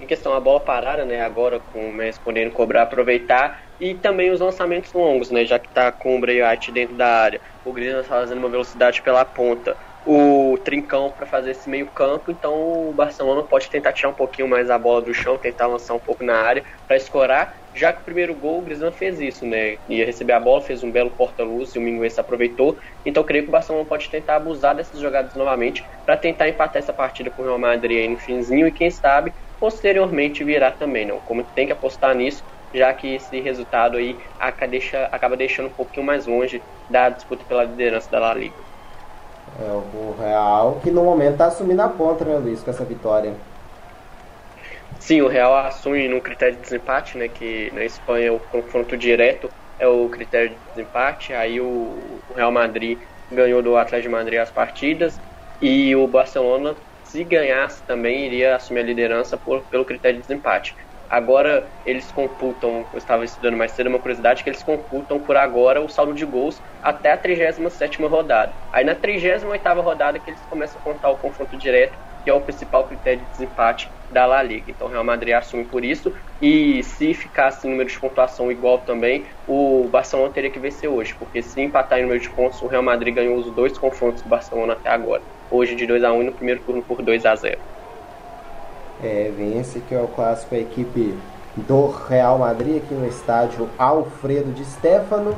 C: Em questão a bola parada, né? Agora com o Messi podendo cobrar, aproveitar. E também os lançamentos longos, né? Já que tá com o Breat dentro da área. O Griezmann tá fazendo uma velocidade pela ponta. O Trincão para fazer esse meio campo. Então o Barcelona pode tentar tirar um pouquinho mais a bola do chão, tentar lançar um pouco na área para escorar. Já que o primeiro gol o Griezmann fez isso, né? Ia receber a bola, fez um belo porta-luz e o Minguez aproveitou. Então creio que o Barcelona pode tentar abusar dessas jogadas novamente para tentar empatar essa partida com o Real Madrid aí no finzinho e quem sabe posteriormente virar também, não? Como tem que apostar nisso, já que esse resultado aí acaba deixando um pouquinho mais longe da disputa pela liderança da La Liga.
A: É o Real que no momento está assumindo a ponta, né, Luiz, com essa vitória.
C: Sim, o Real assume no critério de desempate, né? Que na Espanha o confronto direto é o critério de desempate. Aí o, o Real Madrid ganhou do Atlético de Madrid as partidas e o Barcelona, se ganhasse também, iria assumir a liderança por, pelo critério de desempate. Agora eles computam, eu estava estudando mais cedo, uma curiosidade, que eles computam por agora o saldo de gols até a 37ª rodada. Aí na 38ª rodada que eles começam a contar o confronto direto, que é o principal critério de desempate da La Liga. Então o Real Madrid assume por isso, e se ficasse em número de pontuação igual também, o Barcelona teria que vencer hoje, porque se empatar em número de pontos, o Real Madrid ganhou os dois confrontos do Barcelona até agora. Hoje de 2 a 1 e no primeiro turno por 2 a 0
A: É, vence que é o clássico a equipe do Real Madrid aqui no estádio Alfredo de Stefano.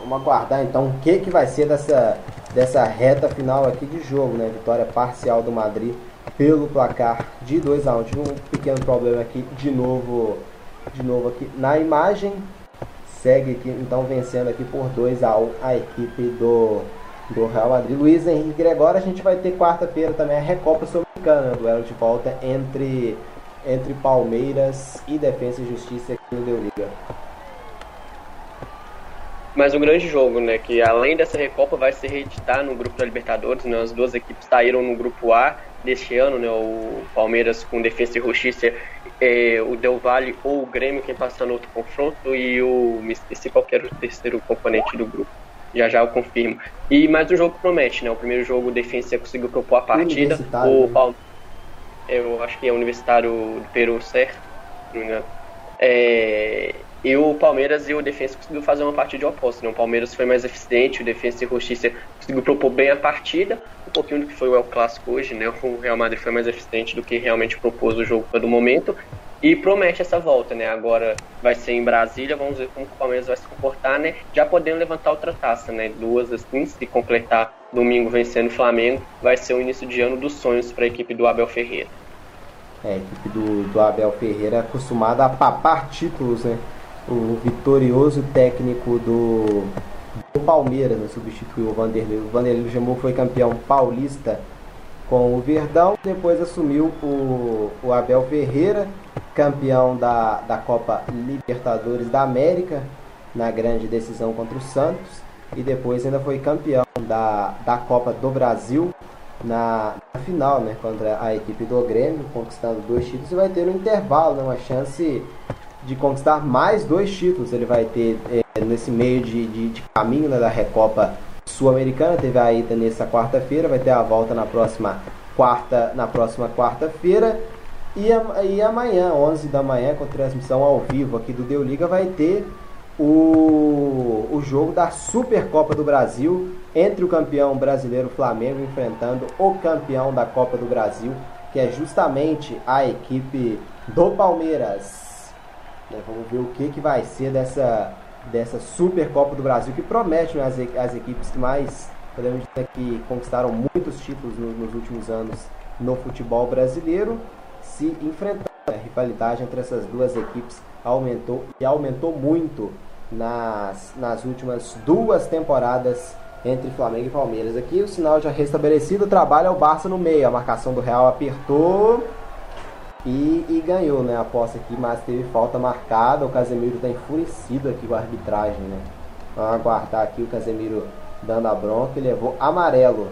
A: Vamos aguardar então o que, que vai ser dessa, dessa reta final aqui de jogo, né? Vitória parcial do Madrid pelo placar de 2 a 1 um. Um pequeno problema aqui de novo, de novo aqui na imagem. Segue aqui então vencendo aqui por 2 a 1 um a equipe do, do Real Madrid. Luiz Henrique Gregório, a gente vai ter quarta-feira também a Recopa Sul-Americana, duelo de volta entre entre Palmeiras e Defesa e Justiça aqui no Deu.
C: Mais um grande jogo, né? Que além dessa Recopa vai se reeditar no grupo da Libertadores, né? As duas equipes saíram no grupo A deste ano, né? O Palmeiras com Defesa e Justiça, é, o Del Valle ou o Grêmio quem passa no outro confronto e o me esqueci qual era o terceiro componente do grupo. Já já eu confirmo. E mais um jogo promete, né? O primeiro jogo o Defensa conseguiu propor a partida. O
A: né?
C: Palmeiras eu acho que é Universitário do Peru, certo? Não me engano. É, e o Palmeiras e o Defensa conseguiu fazer uma partida oposta. Né? O Palmeiras foi mais eficiente, o Defensa e o Justiça conseguiu propor bem a partida, um pouquinho do que foi o El Clássico hoje, né? O Real Madrid foi mais eficiente do que realmente propôs o jogo todo momento. E promete essa volta, né? Agora vai ser em Brasília, vamos ver como o Palmeiras vai se comportar, né? Já podendo levantar outra taça, né? Duas assim, se completar domingo vencendo o Flamengo, vai ser o início de ano dos sonhos para a equipe do Abel Ferreira.
A: É, a equipe do, do Abel Ferreira é acostumada a papar títulos, né? O vitorioso técnico do, do Palmeiras né? substituiu o Vanderlei. O Vanderlei Luxemburgo foi campeão paulista com o Verdão, depois assumiu o, o Abel Ferreira, campeão da, da Copa Libertadores da América, na grande decisão contra o Santos, e depois ainda foi campeão da, da Copa do Brasil na, na, final, né, contra a equipe do Grêmio, conquistando dois títulos e vai ter no intervalo né, uma chance de conquistar mais dois títulos. Ele vai ter é, nesse meio de, de, de caminho né, da Recopa Sul-Americana, teve a ida nessa quarta-feira, vai ter a volta na próxima quarta, na próxima quarta-feira. E, e amanhã, 11 da manhã, com transmissão ao vivo aqui do Deu Liga, vai ter o, o jogo da Supercopa do Brasil entre o campeão brasileiro Flamengo enfrentando o campeão da Copa do Brasil, que é justamente a equipe do Palmeiras. Né, vamos ver o que, que vai ser dessa, dessa Supercopa do Brasil, que promete né, as, as equipes que mais, podemos dizer que conquistaram muitos títulos no, nos últimos anos no futebol brasileiro, se enfrentando. A rivalidade entre essas duas equipes aumentou e aumentou muito nas, nas últimas duas temporadas entre Flamengo e Palmeiras. Aqui o sinal já restabelecido, é o Barça no meio. A marcação do Real apertou e, e ganhou né, a posse aqui, mas teve falta marcada. O Casemiro está enfurecido aqui com a arbitragem. Né? Vamos aguardar aqui o Casemiro dando a bronca e levou amarelo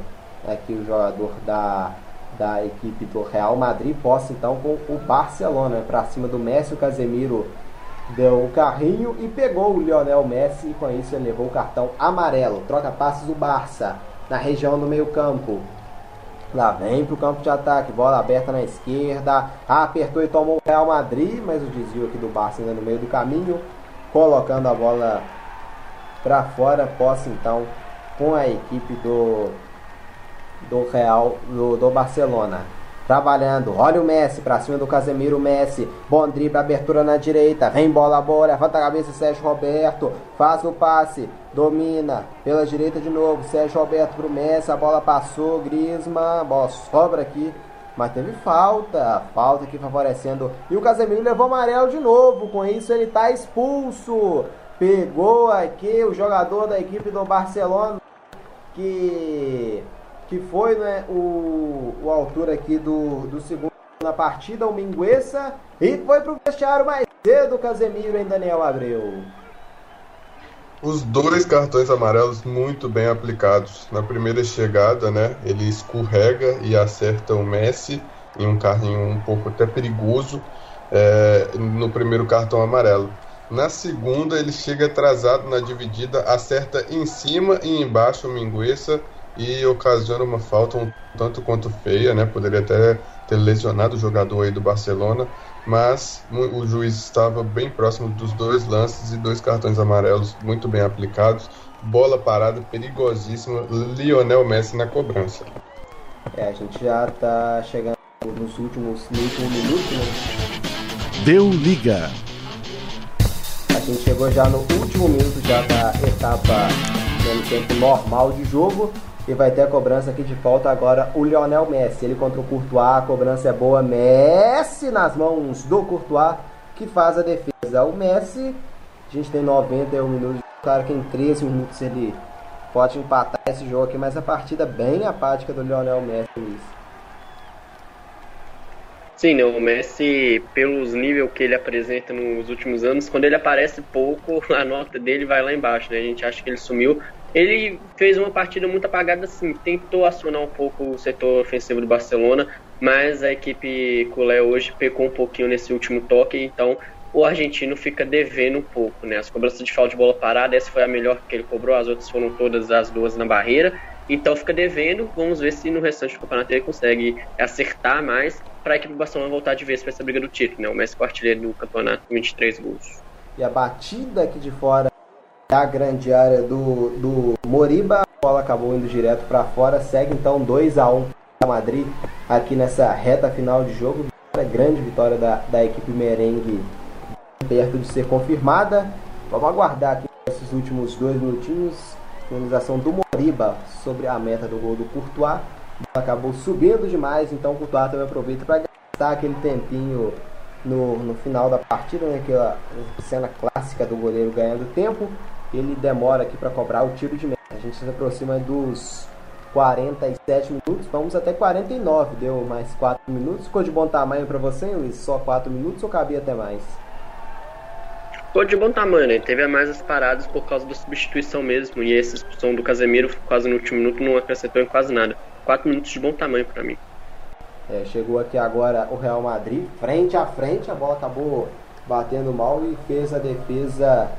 A: aqui o jogador da, da equipe do Real Madrid. Posse então com o Barcelona para cima do Messi. O Casemiro deu o carrinho e pegou o Lionel Messi e com isso ele levou o cartão amarelo. Troca passes do Barça na região do meio-campo. Lá vem pro campo de ataque, bola aberta na esquerda. apertou e tomou o Real Madrid, mas o desvio aqui do Barça ainda no meio do caminho, colocando a bola para fora. Posse então com a equipe do do Real do, do Barcelona trabalhando. Olha o Messi pra cima do Casemiro. Messi, bom drible, abertura na direita. Vem bola boa, levanta a cabeça. Sérgio Roberto faz o passe, domina pela direita de novo. Sérgio Roberto pro Messi, a bola passou. Grisma, bola sobra aqui. Mas teve falta, falta aqui favorecendo. E o Casemiro levou amarelo de novo. Com isso ele tá expulso. Pegou aqui o jogador da equipe do Barcelona que que foi né, o, o autor aqui do, do segundo na partida, o Mingueça, e foi pro vestiário mais cedo o Casemiro em Daniel Abreu.
D: Os dois cartões amarelos muito bem aplicados. Na primeira chegada, né, ele escorrega e acerta o Messi em um carrinho um pouco até perigoso é, no primeiro cartão amarelo. Na segunda, ele chega atrasado na dividida, acerta em cima e embaixo o Mingueça e ocasiona uma falta um tanto quanto feia, né? Poderia até ter lesionado o jogador aí do Barcelona, mas o juiz estava bem próximo dos dois lances e dois cartões amarelos muito bem aplicados. Bola parada perigosíssima, Lionel Messi na cobrança.
A: É, a gente já tá chegando nos últimos, no último minuto, né?
B: Deu liga.
A: A gente chegou já no último minuto já da etapa no tempo normal de jogo. E vai ter a cobrança aqui de falta agora o Lionel Messi. Ele contra o Courtois, a cobrança é boa. Messi nas mãos do Courtois, que faz a defesa. O Messi, a gente tem 91 minutos. Claro que em 13 minutos ele pode empatar esse jogo aqui, mas a partida bem apática do Lionel Messi, Luiz.
C: Sim, né, o Messi, pelos níveis que ele apresenta nos últimos anos, quando ele aparece pouco, a nota dele vai lá embaixo, né? A gente acha que ele sumiu, ele fez uma partida muito apagada, assim, tentou acionar um pouco o setor ofensivo do Barcelona, mas a equipe culé hoje pecou um pouquinho nesse último toque, então o argentino fica devendo um pouco, né? As cobranças de falta de bola parada, essa foi a melhor que ele cobrou, as outras foram todas as duas na barreira, então fica devendo, vamos ver se no restante do campeonato ele consegue acertar mais para a equipe do Barcelona voltar de vez para essa briga do título, né? O Messi artilheiro do campeonato com 23 gols.
A: E a batida aqui de fora a grande área do, do Moriba. A bola acabou indo direto para fora. Segue então 2 a 1 para Madrid aqui nessa reta final de jogo. Grande vitória da, da equipe merengue perto de ser confirmada. Vamos aguardar aqui esses últimos dois minutinhos. Finalização do Moriba sobre a meta do gol do Courtois. Acabou subindo demais, então o Courtois também aproveita para gastar aquele tempinho no, no final da partida, né, aquela cena clássica do goleiro ganhando tempo ele demora aqui para cobrar o tiro de meta. A gente se aproxima dos 47 minutos, vamos até 49, deu mais 4 minutos. Ficou de bom tamanho para você, Luiz? Só 4 minutos ou cabia até mais?
C: Ficou de bom tamanho, né? Teve a mais as paradas por causa da substituição mesmo, e essa expulsão do Casemiro quase no último minuto não acrescentou em quase nada. 4 minutos de bom tamanho para mim.
A: É, chegou aqui agora o Real Madrid, frente a frente, a bola acabou batendo mal e fez a defesa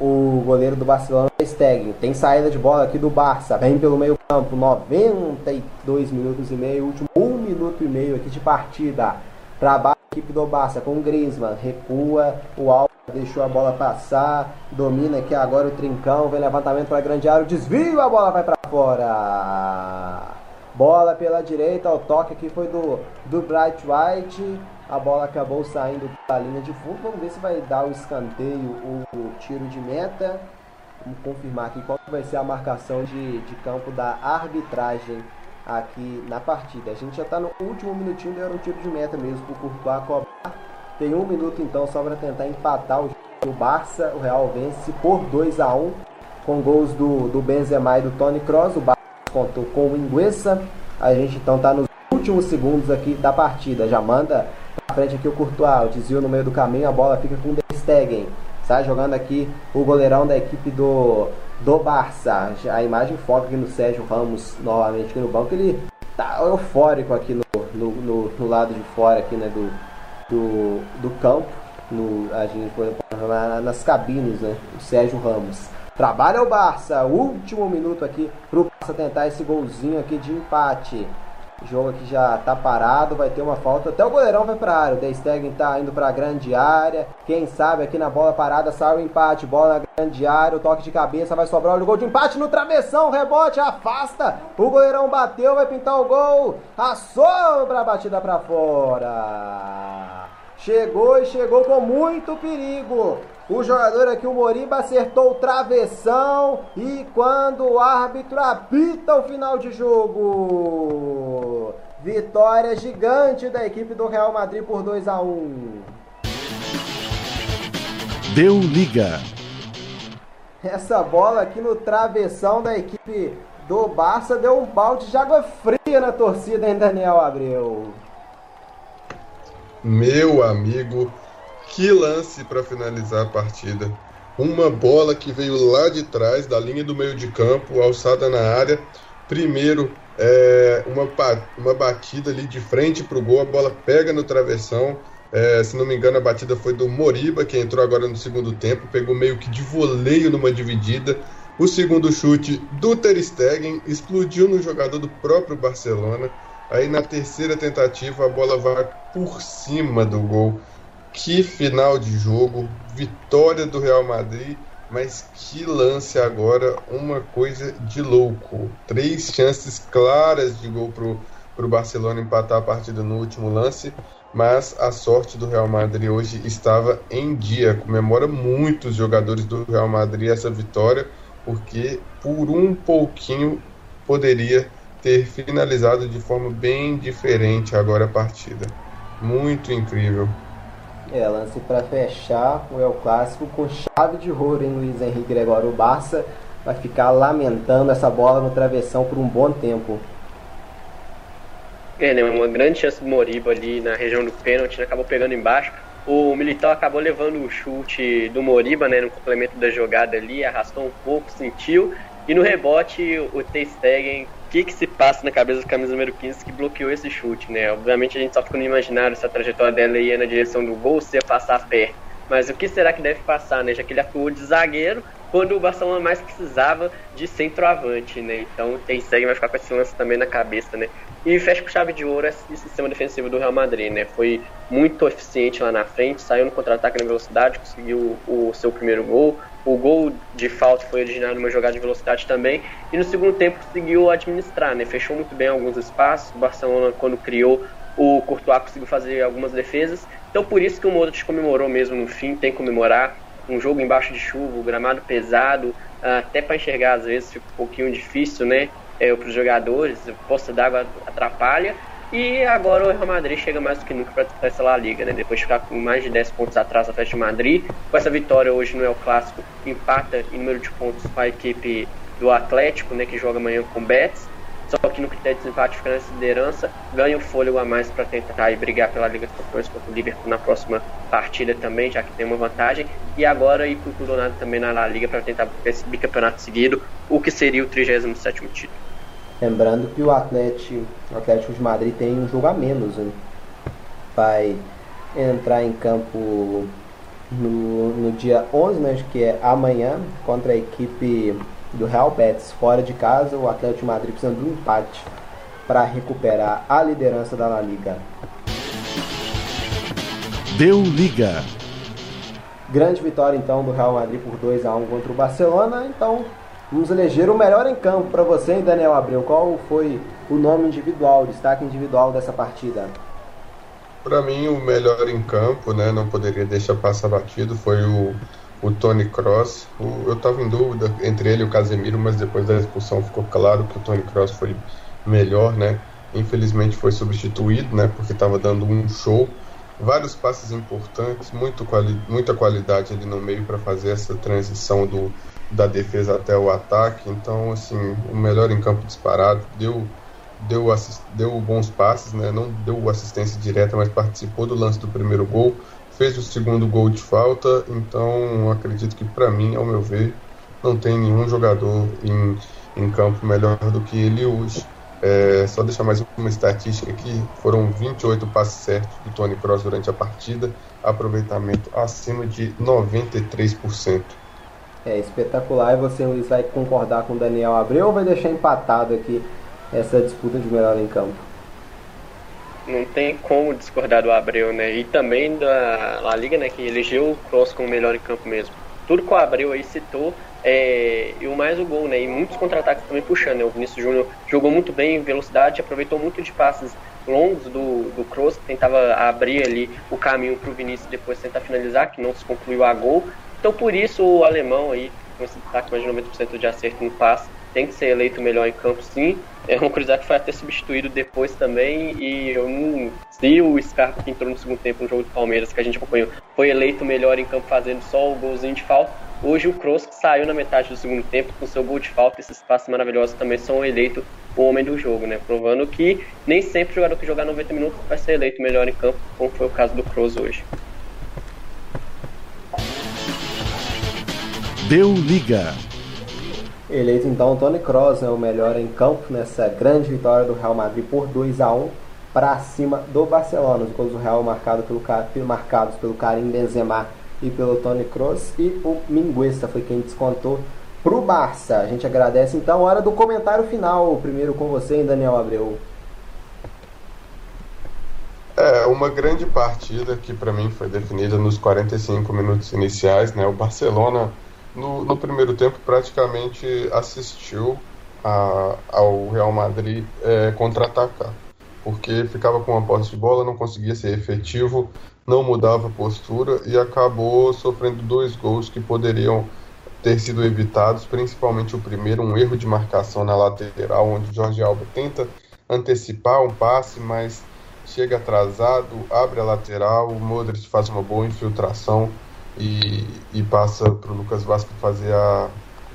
A: o goleiro do Barcelona, Stegen. Tem saída de bola aqui do Barça, vem pelo meio campo, 92 minutos e meio, último 1 minuto e meio aqui de partida. Trabalha a equipe do Barça com o Griezmann, recua, o Alba deixou a bola passar, domina aqui agora o Trincão, vem levantamento para grande área, desvio, a bola vai para fora. Bola pela direita, o toque aqui foi do, do Bright White. A bola acabou saindo da linha de fundo. Vamos ver se vai dar o escanteio ou o tiro de meta. Vamos confirmar aqui qual vai ser a marcação de, de campo da arbitragem aqui na partida. A gente já está no último minutinho, deu um tiro de meta mesmo para o Courtois cobrar. Tem um minuto então só para tentar empatar o, o Barça. O Real vence por 2 a 1 com gols do, do Benzema e do Tony Kroos. O Barça contou com o Inguessa. A gente então está nos últimos segundos aqui da partida. Já manda frente aqui o Courtois, o desvio no meio do caminho, a bola fica com o De Stegen. Sai jogando aqui o goleirão da equipe do, do Barça. A imagem foca aqui no Sérgio Ramos novamente aqui no banco. Ele tá eufórico aqui no, no, no, no lado de fora aqui, né, do, do, do campo. No, a gente nas cabines, né? O Sérgio Ramos. Trabalha o Barça, último minuto aqui pro Barça tentar esse golzinho aqui de empate. Jogo aqui já tá parado, vai ter uma falta. Até o goleirão vai pra área. O De Stegen tá indo pra grande área. Quem sabe aqui na bola parada sai o empate. Bola na grande área, o toque de cabeça vai sobrar o gol de empate no travessão. Rebote, afasta. O goleirão bateu, vai pintar o gol. Assobra a batida pra fora. Chegou e chegou com muito perigo. O jogador aqui, o Moriba, acertou o travessão. E quando o árbitro apita o final de jogo. Vitória gigante da equipe do Real Madrid por 2 a 1
B: Deu liga.
A: Essa bola aqui no travessão da equipe do Barça deu um balde de água fria na torcida, hein, Daniel Abreu?
D: Meu amigo, que lance para finalizar a partida. Uma bola que veio lá de trás, da linha do meio de campo, alçada na área. Primeiro, é, uma, uma batida ali de frente para o gol, a bola pega no travessão. É, se não me engano, a batida foi do Moriba, que entrou agora no segundo tempo, pegou meio que de voleio numa dividida. O segundo chute do Ter Stegen explodiu no jogador do próprio Barcelona. Aí na terceira tentativa a bola vai por cima do gol. Que final de jogo, vitória do Real Madrid, mas que lance agora, uma coisa de louco. Três chances claras de gol pro, pro Barcelona empatar a partida no último lance. mas a sorte do Real Madrid hoje estava em dia. Comemora muitos jogadores do Real Madrid essa vitória, porque por um pouquinho poderia ter finalizado de forma bem diferente agora a partida. Muito incrível.
A: É, lance para fechar o El Clássico com chave de ouro, hein, Luiz Henrique Gregório. O Barça vai ficar lamentando essa bola no travessão por um bom tempo.
C: É, né, uma grande chance do Moriba ali na região do pênalti, né, acabou pegando embaixo. O Militão acabou levando o chute do Moriba, né, no complemento da jogada ali, arrastou um pouco, sentiu. E no rebote, o Ter Stegen, que, que se passa na cabeça do camisa número 15 que bloqueou esse chute, né? Obviamente a gente só ficou no imaginário se a trajetória dela ia na direção do gol, se ia passar perto. Mas o que será que deve passar, né? Já que ele atuou de zagueiro, quando o Barcelona mais precisava de centroavante, né? Então tem segue vai ficar com esse lance também na cabeça, né? E fecha com chave de ouro esse sistema defensivo do Real Madrid, né? Foi muito eficiente lá na frente, saiu no contra-ataque na velocidade, conseguiu o, o seu primeiro gol. O gol de falta foi originado numa jogada de velocidade também. E no segundo tempo conseguiu administrar, né? Fechou muito bem alguns espaços. O Barcelona, quando criou, o Courtois conseguiu fazer algumas defesas. Então por isso que o Modric comemorou mesmo no fim, tem que comemorar um jogo embaixo de chuva, gramado pesado, até para enxergar às vezes fica um pouquinho difícil, né? É, para os jogadores, a poça d'água atrapalha. E agora o Real Madrid chega mais do que nunca para essa La Liga, né? Depois de ficar com mais de 10 pontos atrás da Festa de Madrid. Com essa vitória hoje no El Clássico, empata em número de pontos com a equipe do Atlético, né? Que joga amanhã com o Betis. Só que no critério de desempate fica nessa liderança, ganha um fôlego a mais para tentar e brigar pela Liga dos Campeões contra o Liverpool na próxima partida também, já que tem uma vantagem. E agora ir ou nada também na La Liga para tentar esse bicampeonato seguido, o que seria o 37 título.
A: Lembrando que o Atlético, o Atlético de Madrid tem um jogo a menos, vai entrar em campo no, no dia 11, né, que é amanhã, contra a equipe do Real Betis fora de casa, o Atlético de Madrid precisando de um empate para recuperar a liderança da La Liga.
B: Deu liga.
A: Grande vitória então do Real Madrid por 2 a 1 contra o Barcelona. Então, vamos eleger o melhor em campo para você, hein, Daniel Abreu. Qual foi o nome individual, o destaque individual dessa partida?
D: Para mim, o melhor em campo, né, não poderia deixar passar batido, foi o o Tony Cross. O, eu estava em dúvida entre ele e o Casemiro, mas depois da expulsão ficou claro que o Tony Cross foi melhor, né? Infelizmente foi substituído, né? Porque estava dando um show. Vários passes importantes, muito quali muita qualidade ali no meio para fazer essa transição do, da defesa até o ataque. Então, assim, o melhor em campo disparado. Deu, deu, deu bons passes, né? Não deu assistência direta, mas participou do lance do primeiro gol fez o segundo gol de falta, então acredito que para mim, ao meu ver, não tem nenhum jogador em, em campo melhor do que ele hoje. É, só deixar mais uma estatística aqui: foram 28 passes certos do Tony Cross durante a partida, aproveitamento acima de 93%.
A: É espetacular. E você, Luiz, vai concordar com o Daniel Abreu ou vai deixar empatado aqui essa disputa de melhor em campo?
C: Não tem como discordar do Abreu, né? E também da La Liga, né? Que elegeu o Cross como melhor em campo mesmo. Tudo que o Abreu aí citou, é, e o mais o gol, né? E muitos contra-ataques também puxando, né? O Vinícius Júnior jogou muito bem em velocidade, aproveitou muito de passes longos do, do Kroos, que tentava abrir ali o caminho para o Vinícius depois tentar finalizar, que não se concluiu a gol. Então por isso o alemão aí, com esse destaque mais de 90% de acerto no passe, tem que ser eleito melhor em campo sim. É um cruzado que foi até substituído depois também. E eu não. Se o Scarpa que entrou no segundo tempo no jogo do Palmeiras, que a gente acompanhou, foi eleito melhor em campo fazendo só o golzinho de falta. Hoje o Kroos, que saiu na metade do segundo tempo com seu gol de falta, esses passos maravilhosos também são eleitos o homem do jogo, né? Provando que nem sempre o jogador que jogar 90 minutos vai ser eleito melhor em campo, como foi o caso do Kroos hoje.
B: Deu liga.
A: Eleito então Tony Kroos, né, o melhor em campo nessa grande vitória do Real Madrid por 2 a 1 para cima do Barcelona. Os gols do Real marcado pelo, marcados pelo Karim Benzema e pelo Tony Kroos e o Minguesta foi quem descontou para o Barça. A gente agradece então. Hora do comentário final. Primeiro com você, hein, Daniel Abreu.
D: É, uma grande partida que para mim foi definida nos 45 minutos iniciais, né? O Barcelona no, no primeiro tempo praticamente assistiu a, ao Real Madrid é, contra-atacar. porque ficava com uma posse de bola, não conseguia ser efetivo, não mudava a postura e acabou sofrendo dois gols que poderiam ter sido evitados, principalmente o primeiro, um erro de marcação na lateral, onde o Jorge Alba tenta antecipar um passe, mas chega atrasado, abre a lateral, o Modric faz uma boa infiltração e, e passa para o Lucas Vasco fazer a,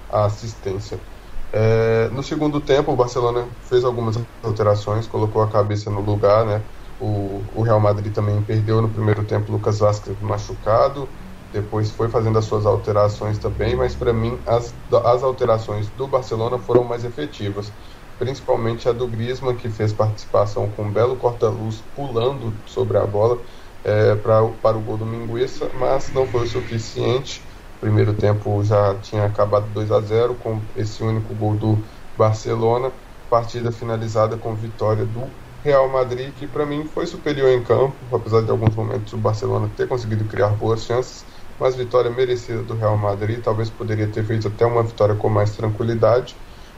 D: a assistência. É, no segundo tempo, o Barcelona fez algumas alterações, colocou a cabeça no lugar, né? O, o Real Madrid também perdeu no primeiro tempo, Lucas Vasquez machucado, depois foi fazendo as suas alterações também, mas para mim as, as alterações do Barcelona foram mais efetivas, principalmente a do Griezmann, que fez participação com um belo corta-luz pulando sobre a bola é, pra, para o gol do Minguiça, mas não foi o suficiente primeiro tempo já tinha acabado 2 a 0 com esse único gol do Barcelona. Partida finalizada com vitória do Real Madrid, que para mim foi superior em campo, apesar de alguns momentos o Barcelona ter conseguido criar boas chances, mas vitória merecida do Real Madrid. Talvez poderia ter feito até uma vitória com mais tranquilidade,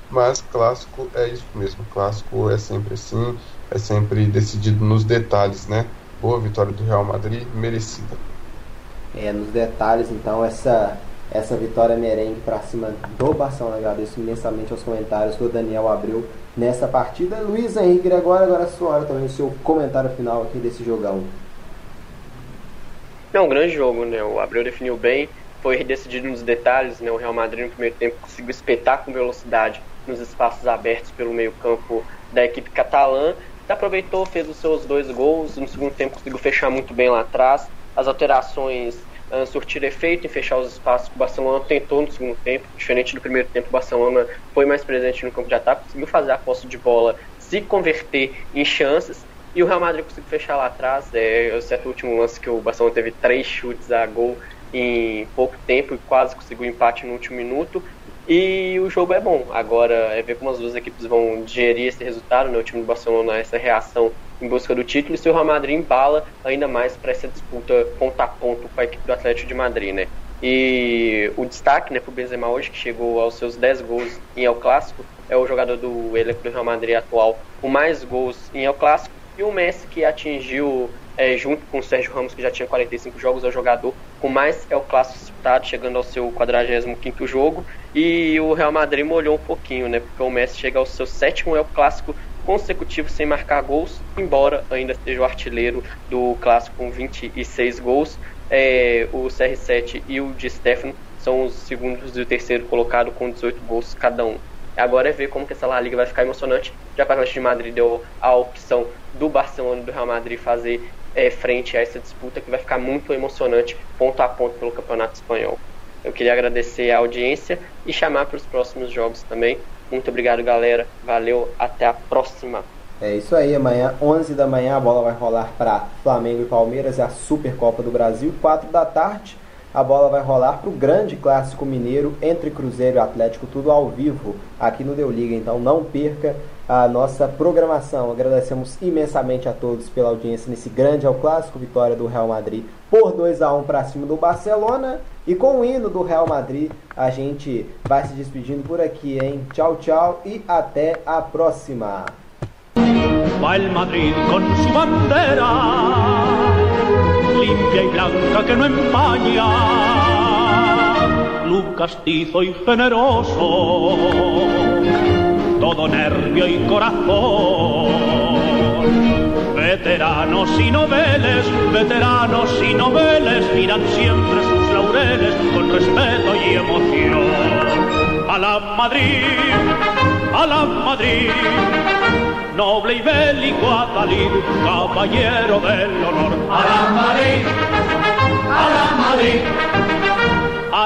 D: mas clássico é isso mesmo. Clássico é sempre assim, é sempre decidido nos detalhes, né? Boa vitória do Real Madrid, merecida
A: é, nos detalhes, então, essa, essa vitória merengue para cima do Barcelona. Agradeço imensamente aos comentários do Daniel Abreu nessa partida. Luiz Henrique Gregório, agora é a sua hora também, o seu comentário final aqui desse jogão.
C: É um grande jogo, né? O Abreu definiu bem, foi decidido nos detalhes, né? O Real Madrid no primeiro tempo conseguiu espetar com velocidade nos espaços abertos pelo meio-campo da equipe catalã. Aproveitou, fez os seus dois gols, no segundo tempo conseguiu fechar muito bem lá atrás as alterações uh, surtiram efeito em fechar os espaços que o Barcelona tentou no segundo tempo. Diferente do primeiro tempo, o Barcelona foi mais presente no campo de ataque, conseguiu fazer a posse de bola se converter em chances. E o Real Madrid conseguiu fechar lá atrás. É, o certo último lance que o Barcelona teve três chutes a gol em pouco tempo e quase conseguiu empate no último minuto. E o jogo é bom. Agora é ver como as duas equipes vão digerir esse resultado, né? O time do Barcelona, essa reação em busca do título, e se o Real Madrid embala ainda mais para essa disputa ponto a ponto com a equipe do Atlético de Madrid, né? E o destaque né, para o Benzema hoje, que chegou aos seus 10 gols em El Clássico, é o jogador do elenco do Real Madrid atual com mais gols em El Clássico, e o Messi, que atingiu é, junto com o Sérgio Ramos, que já tinha 45 jogos, é o jogador com mais é o clássico disputado, chegando ao seu 45 jogo. E o Real Madrid molhou um pouquinho, né? Porque o Messi chega ao seu sétimo é o clássico consecutivo sem marcar gols, embora ainda seja o artilheiro do clássico com 26 gols. É, o CR7 e o de Stefano são os segundos e o terceiro colocado com 18 gols cada um. Agora é ver como que essa La Liga vai ficar emocionante, já que o Atlético de Madrid deu a opção do Barcelona e do Real Madrid fazer é, frente a essa disputa que vai ficar muito emocionante, ponto a ponto, pelo Campeonato Espanhol. Eu queria agradecer a audiência e chamar para os próximos jogos também. Muito obrigado, galera. Valeu, até a próxima.
A: É isso aí, amanhã, 11 da manhã, a bola vai rolar para Flamengo e Palmeiras, a Supercopa do Brasil, 4 da tarde. A bola vai rolar para o grande clássico mineiro entre Cruzeiro e Atlético, tudo ao vivo aqui no Deu Liga. Então não perca a nossa programação. Agradecemos imensamente a todos pela audiência nesse grande ao clássico, vitória do Real Madrid por 2 a 1 para cima do Barcelona. E com o hino do Real Madrid, a gente vai se despedindo por aqui, hein? Tchau, tchau e até a próxima.
E: Va el Madrid con su bandera, limpia y blanca que no empaña, luz castizo y generoso todo nervio y corazón. Veteranos y noveles, veteranos y noveles miran siempre sus laureles con respeto y emoción. A la Madrid, a la Madrid, noble y bélico Atalid, caballero del honor. A la Madrid, a la Madrid